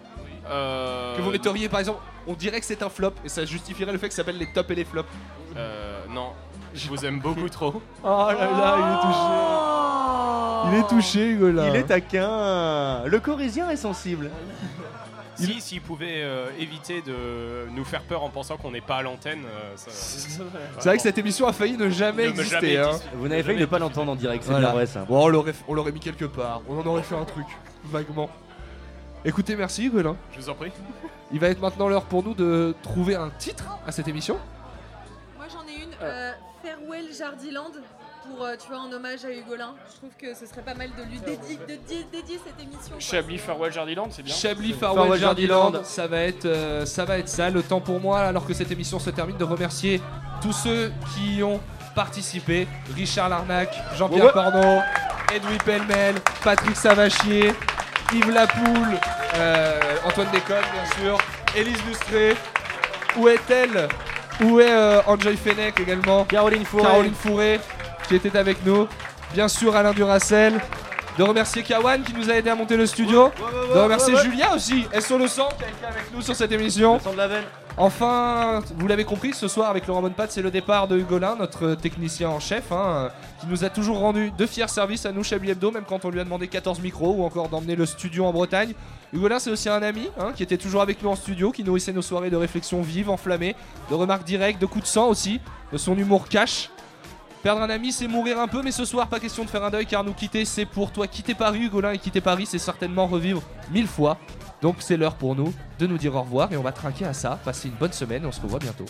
Euh, Que vous metteriez par exemple, on dirait que c'est un flop et ça justifierait le fait que ça s'appelle les tops et les flops. Euh, non, je vous aime beaucoup trop. Oh là là, il est touché. Il est touché, Hugolin. Il est taquin. Le corésien est sensible. Si, s'il pouvait euh, éviter de nous faire peur en pensant qu'on n'est pas à l'antenne, euh, ça- C'est vrai que cette émission a failli ne jamais Ne exister. jamais hein. exister. Vous n'avez failli ne pas l'entendre en direct, c'est Voilà. bien vrai ça. Bon, on l'aurait, on l'aurait mis quelque part. On en aurait fait un truc, vaguement. Écoutez, merci Hugolin. Je vous en prie. Il va être maintenant l'heure pour nous de trouver un titre à cette émission. Moi j'en ai une, euh, Farewell Jardiland, pour, euh, tu vois, en hommage à Hugolin. Je trouve que ce serait pas mal de lui de dédier cette émission. Chablis Farewell Jardiland, c'est bien. Chablis Farewell Farewell Jardiland. Ça va être euh, ça va être ça. Le temps pour moi, alors que cette émission se termine, de remercier tous ceux qui y ont participé. Richard Larnac, Jean-Pierre Ouais, Edoui Pellemel, Patrick Savachier, Yves Lapoule, euh, Antoine Déconne bien sûr, Élise Lustré. Où est-elle? Où est euh, Enjoy Fennec également? Caroline Fourré. Caroline Fourré qui était avec nous. Bien sûr Alain Duracel. De remercier Kawan qui nous a aidé à monter le studio. de remercier. Julia aussi, SO le sang qui a été avec nous sur cette émission. de la veine. Enfin, vous l'avez compris, ce soir avec Laurent Bonnepat, c'est le départ de Hugolin, notre technicien en chef, hein, qui nous a toujours rendu de fiers services à nous, Chablis Hebdo, même quand on lui a demandé 14 micros ou encore d'emmener le studio en Bretagne. Hugolin, c'est aussi un ami hein, qui était toujours avec nous en studio, qui nourrissait nos soirées de réflexion vive, enflammées, de remarques directes, de coups de sang aussi, de son humour cash. Perdre un ami, c'est mourir un peu, mais ce soir, pas question de faire un deuil, car nous quitter, c'est pour toi. Quitter Paris, Hugolin, et quitter Paris, c'est certainement revivre mille fois. Donc c'est l'heure pour nous de nous dire au revoir, et on va trinquer à ça. Passez une bonne semaine, et on se revoit bientôt.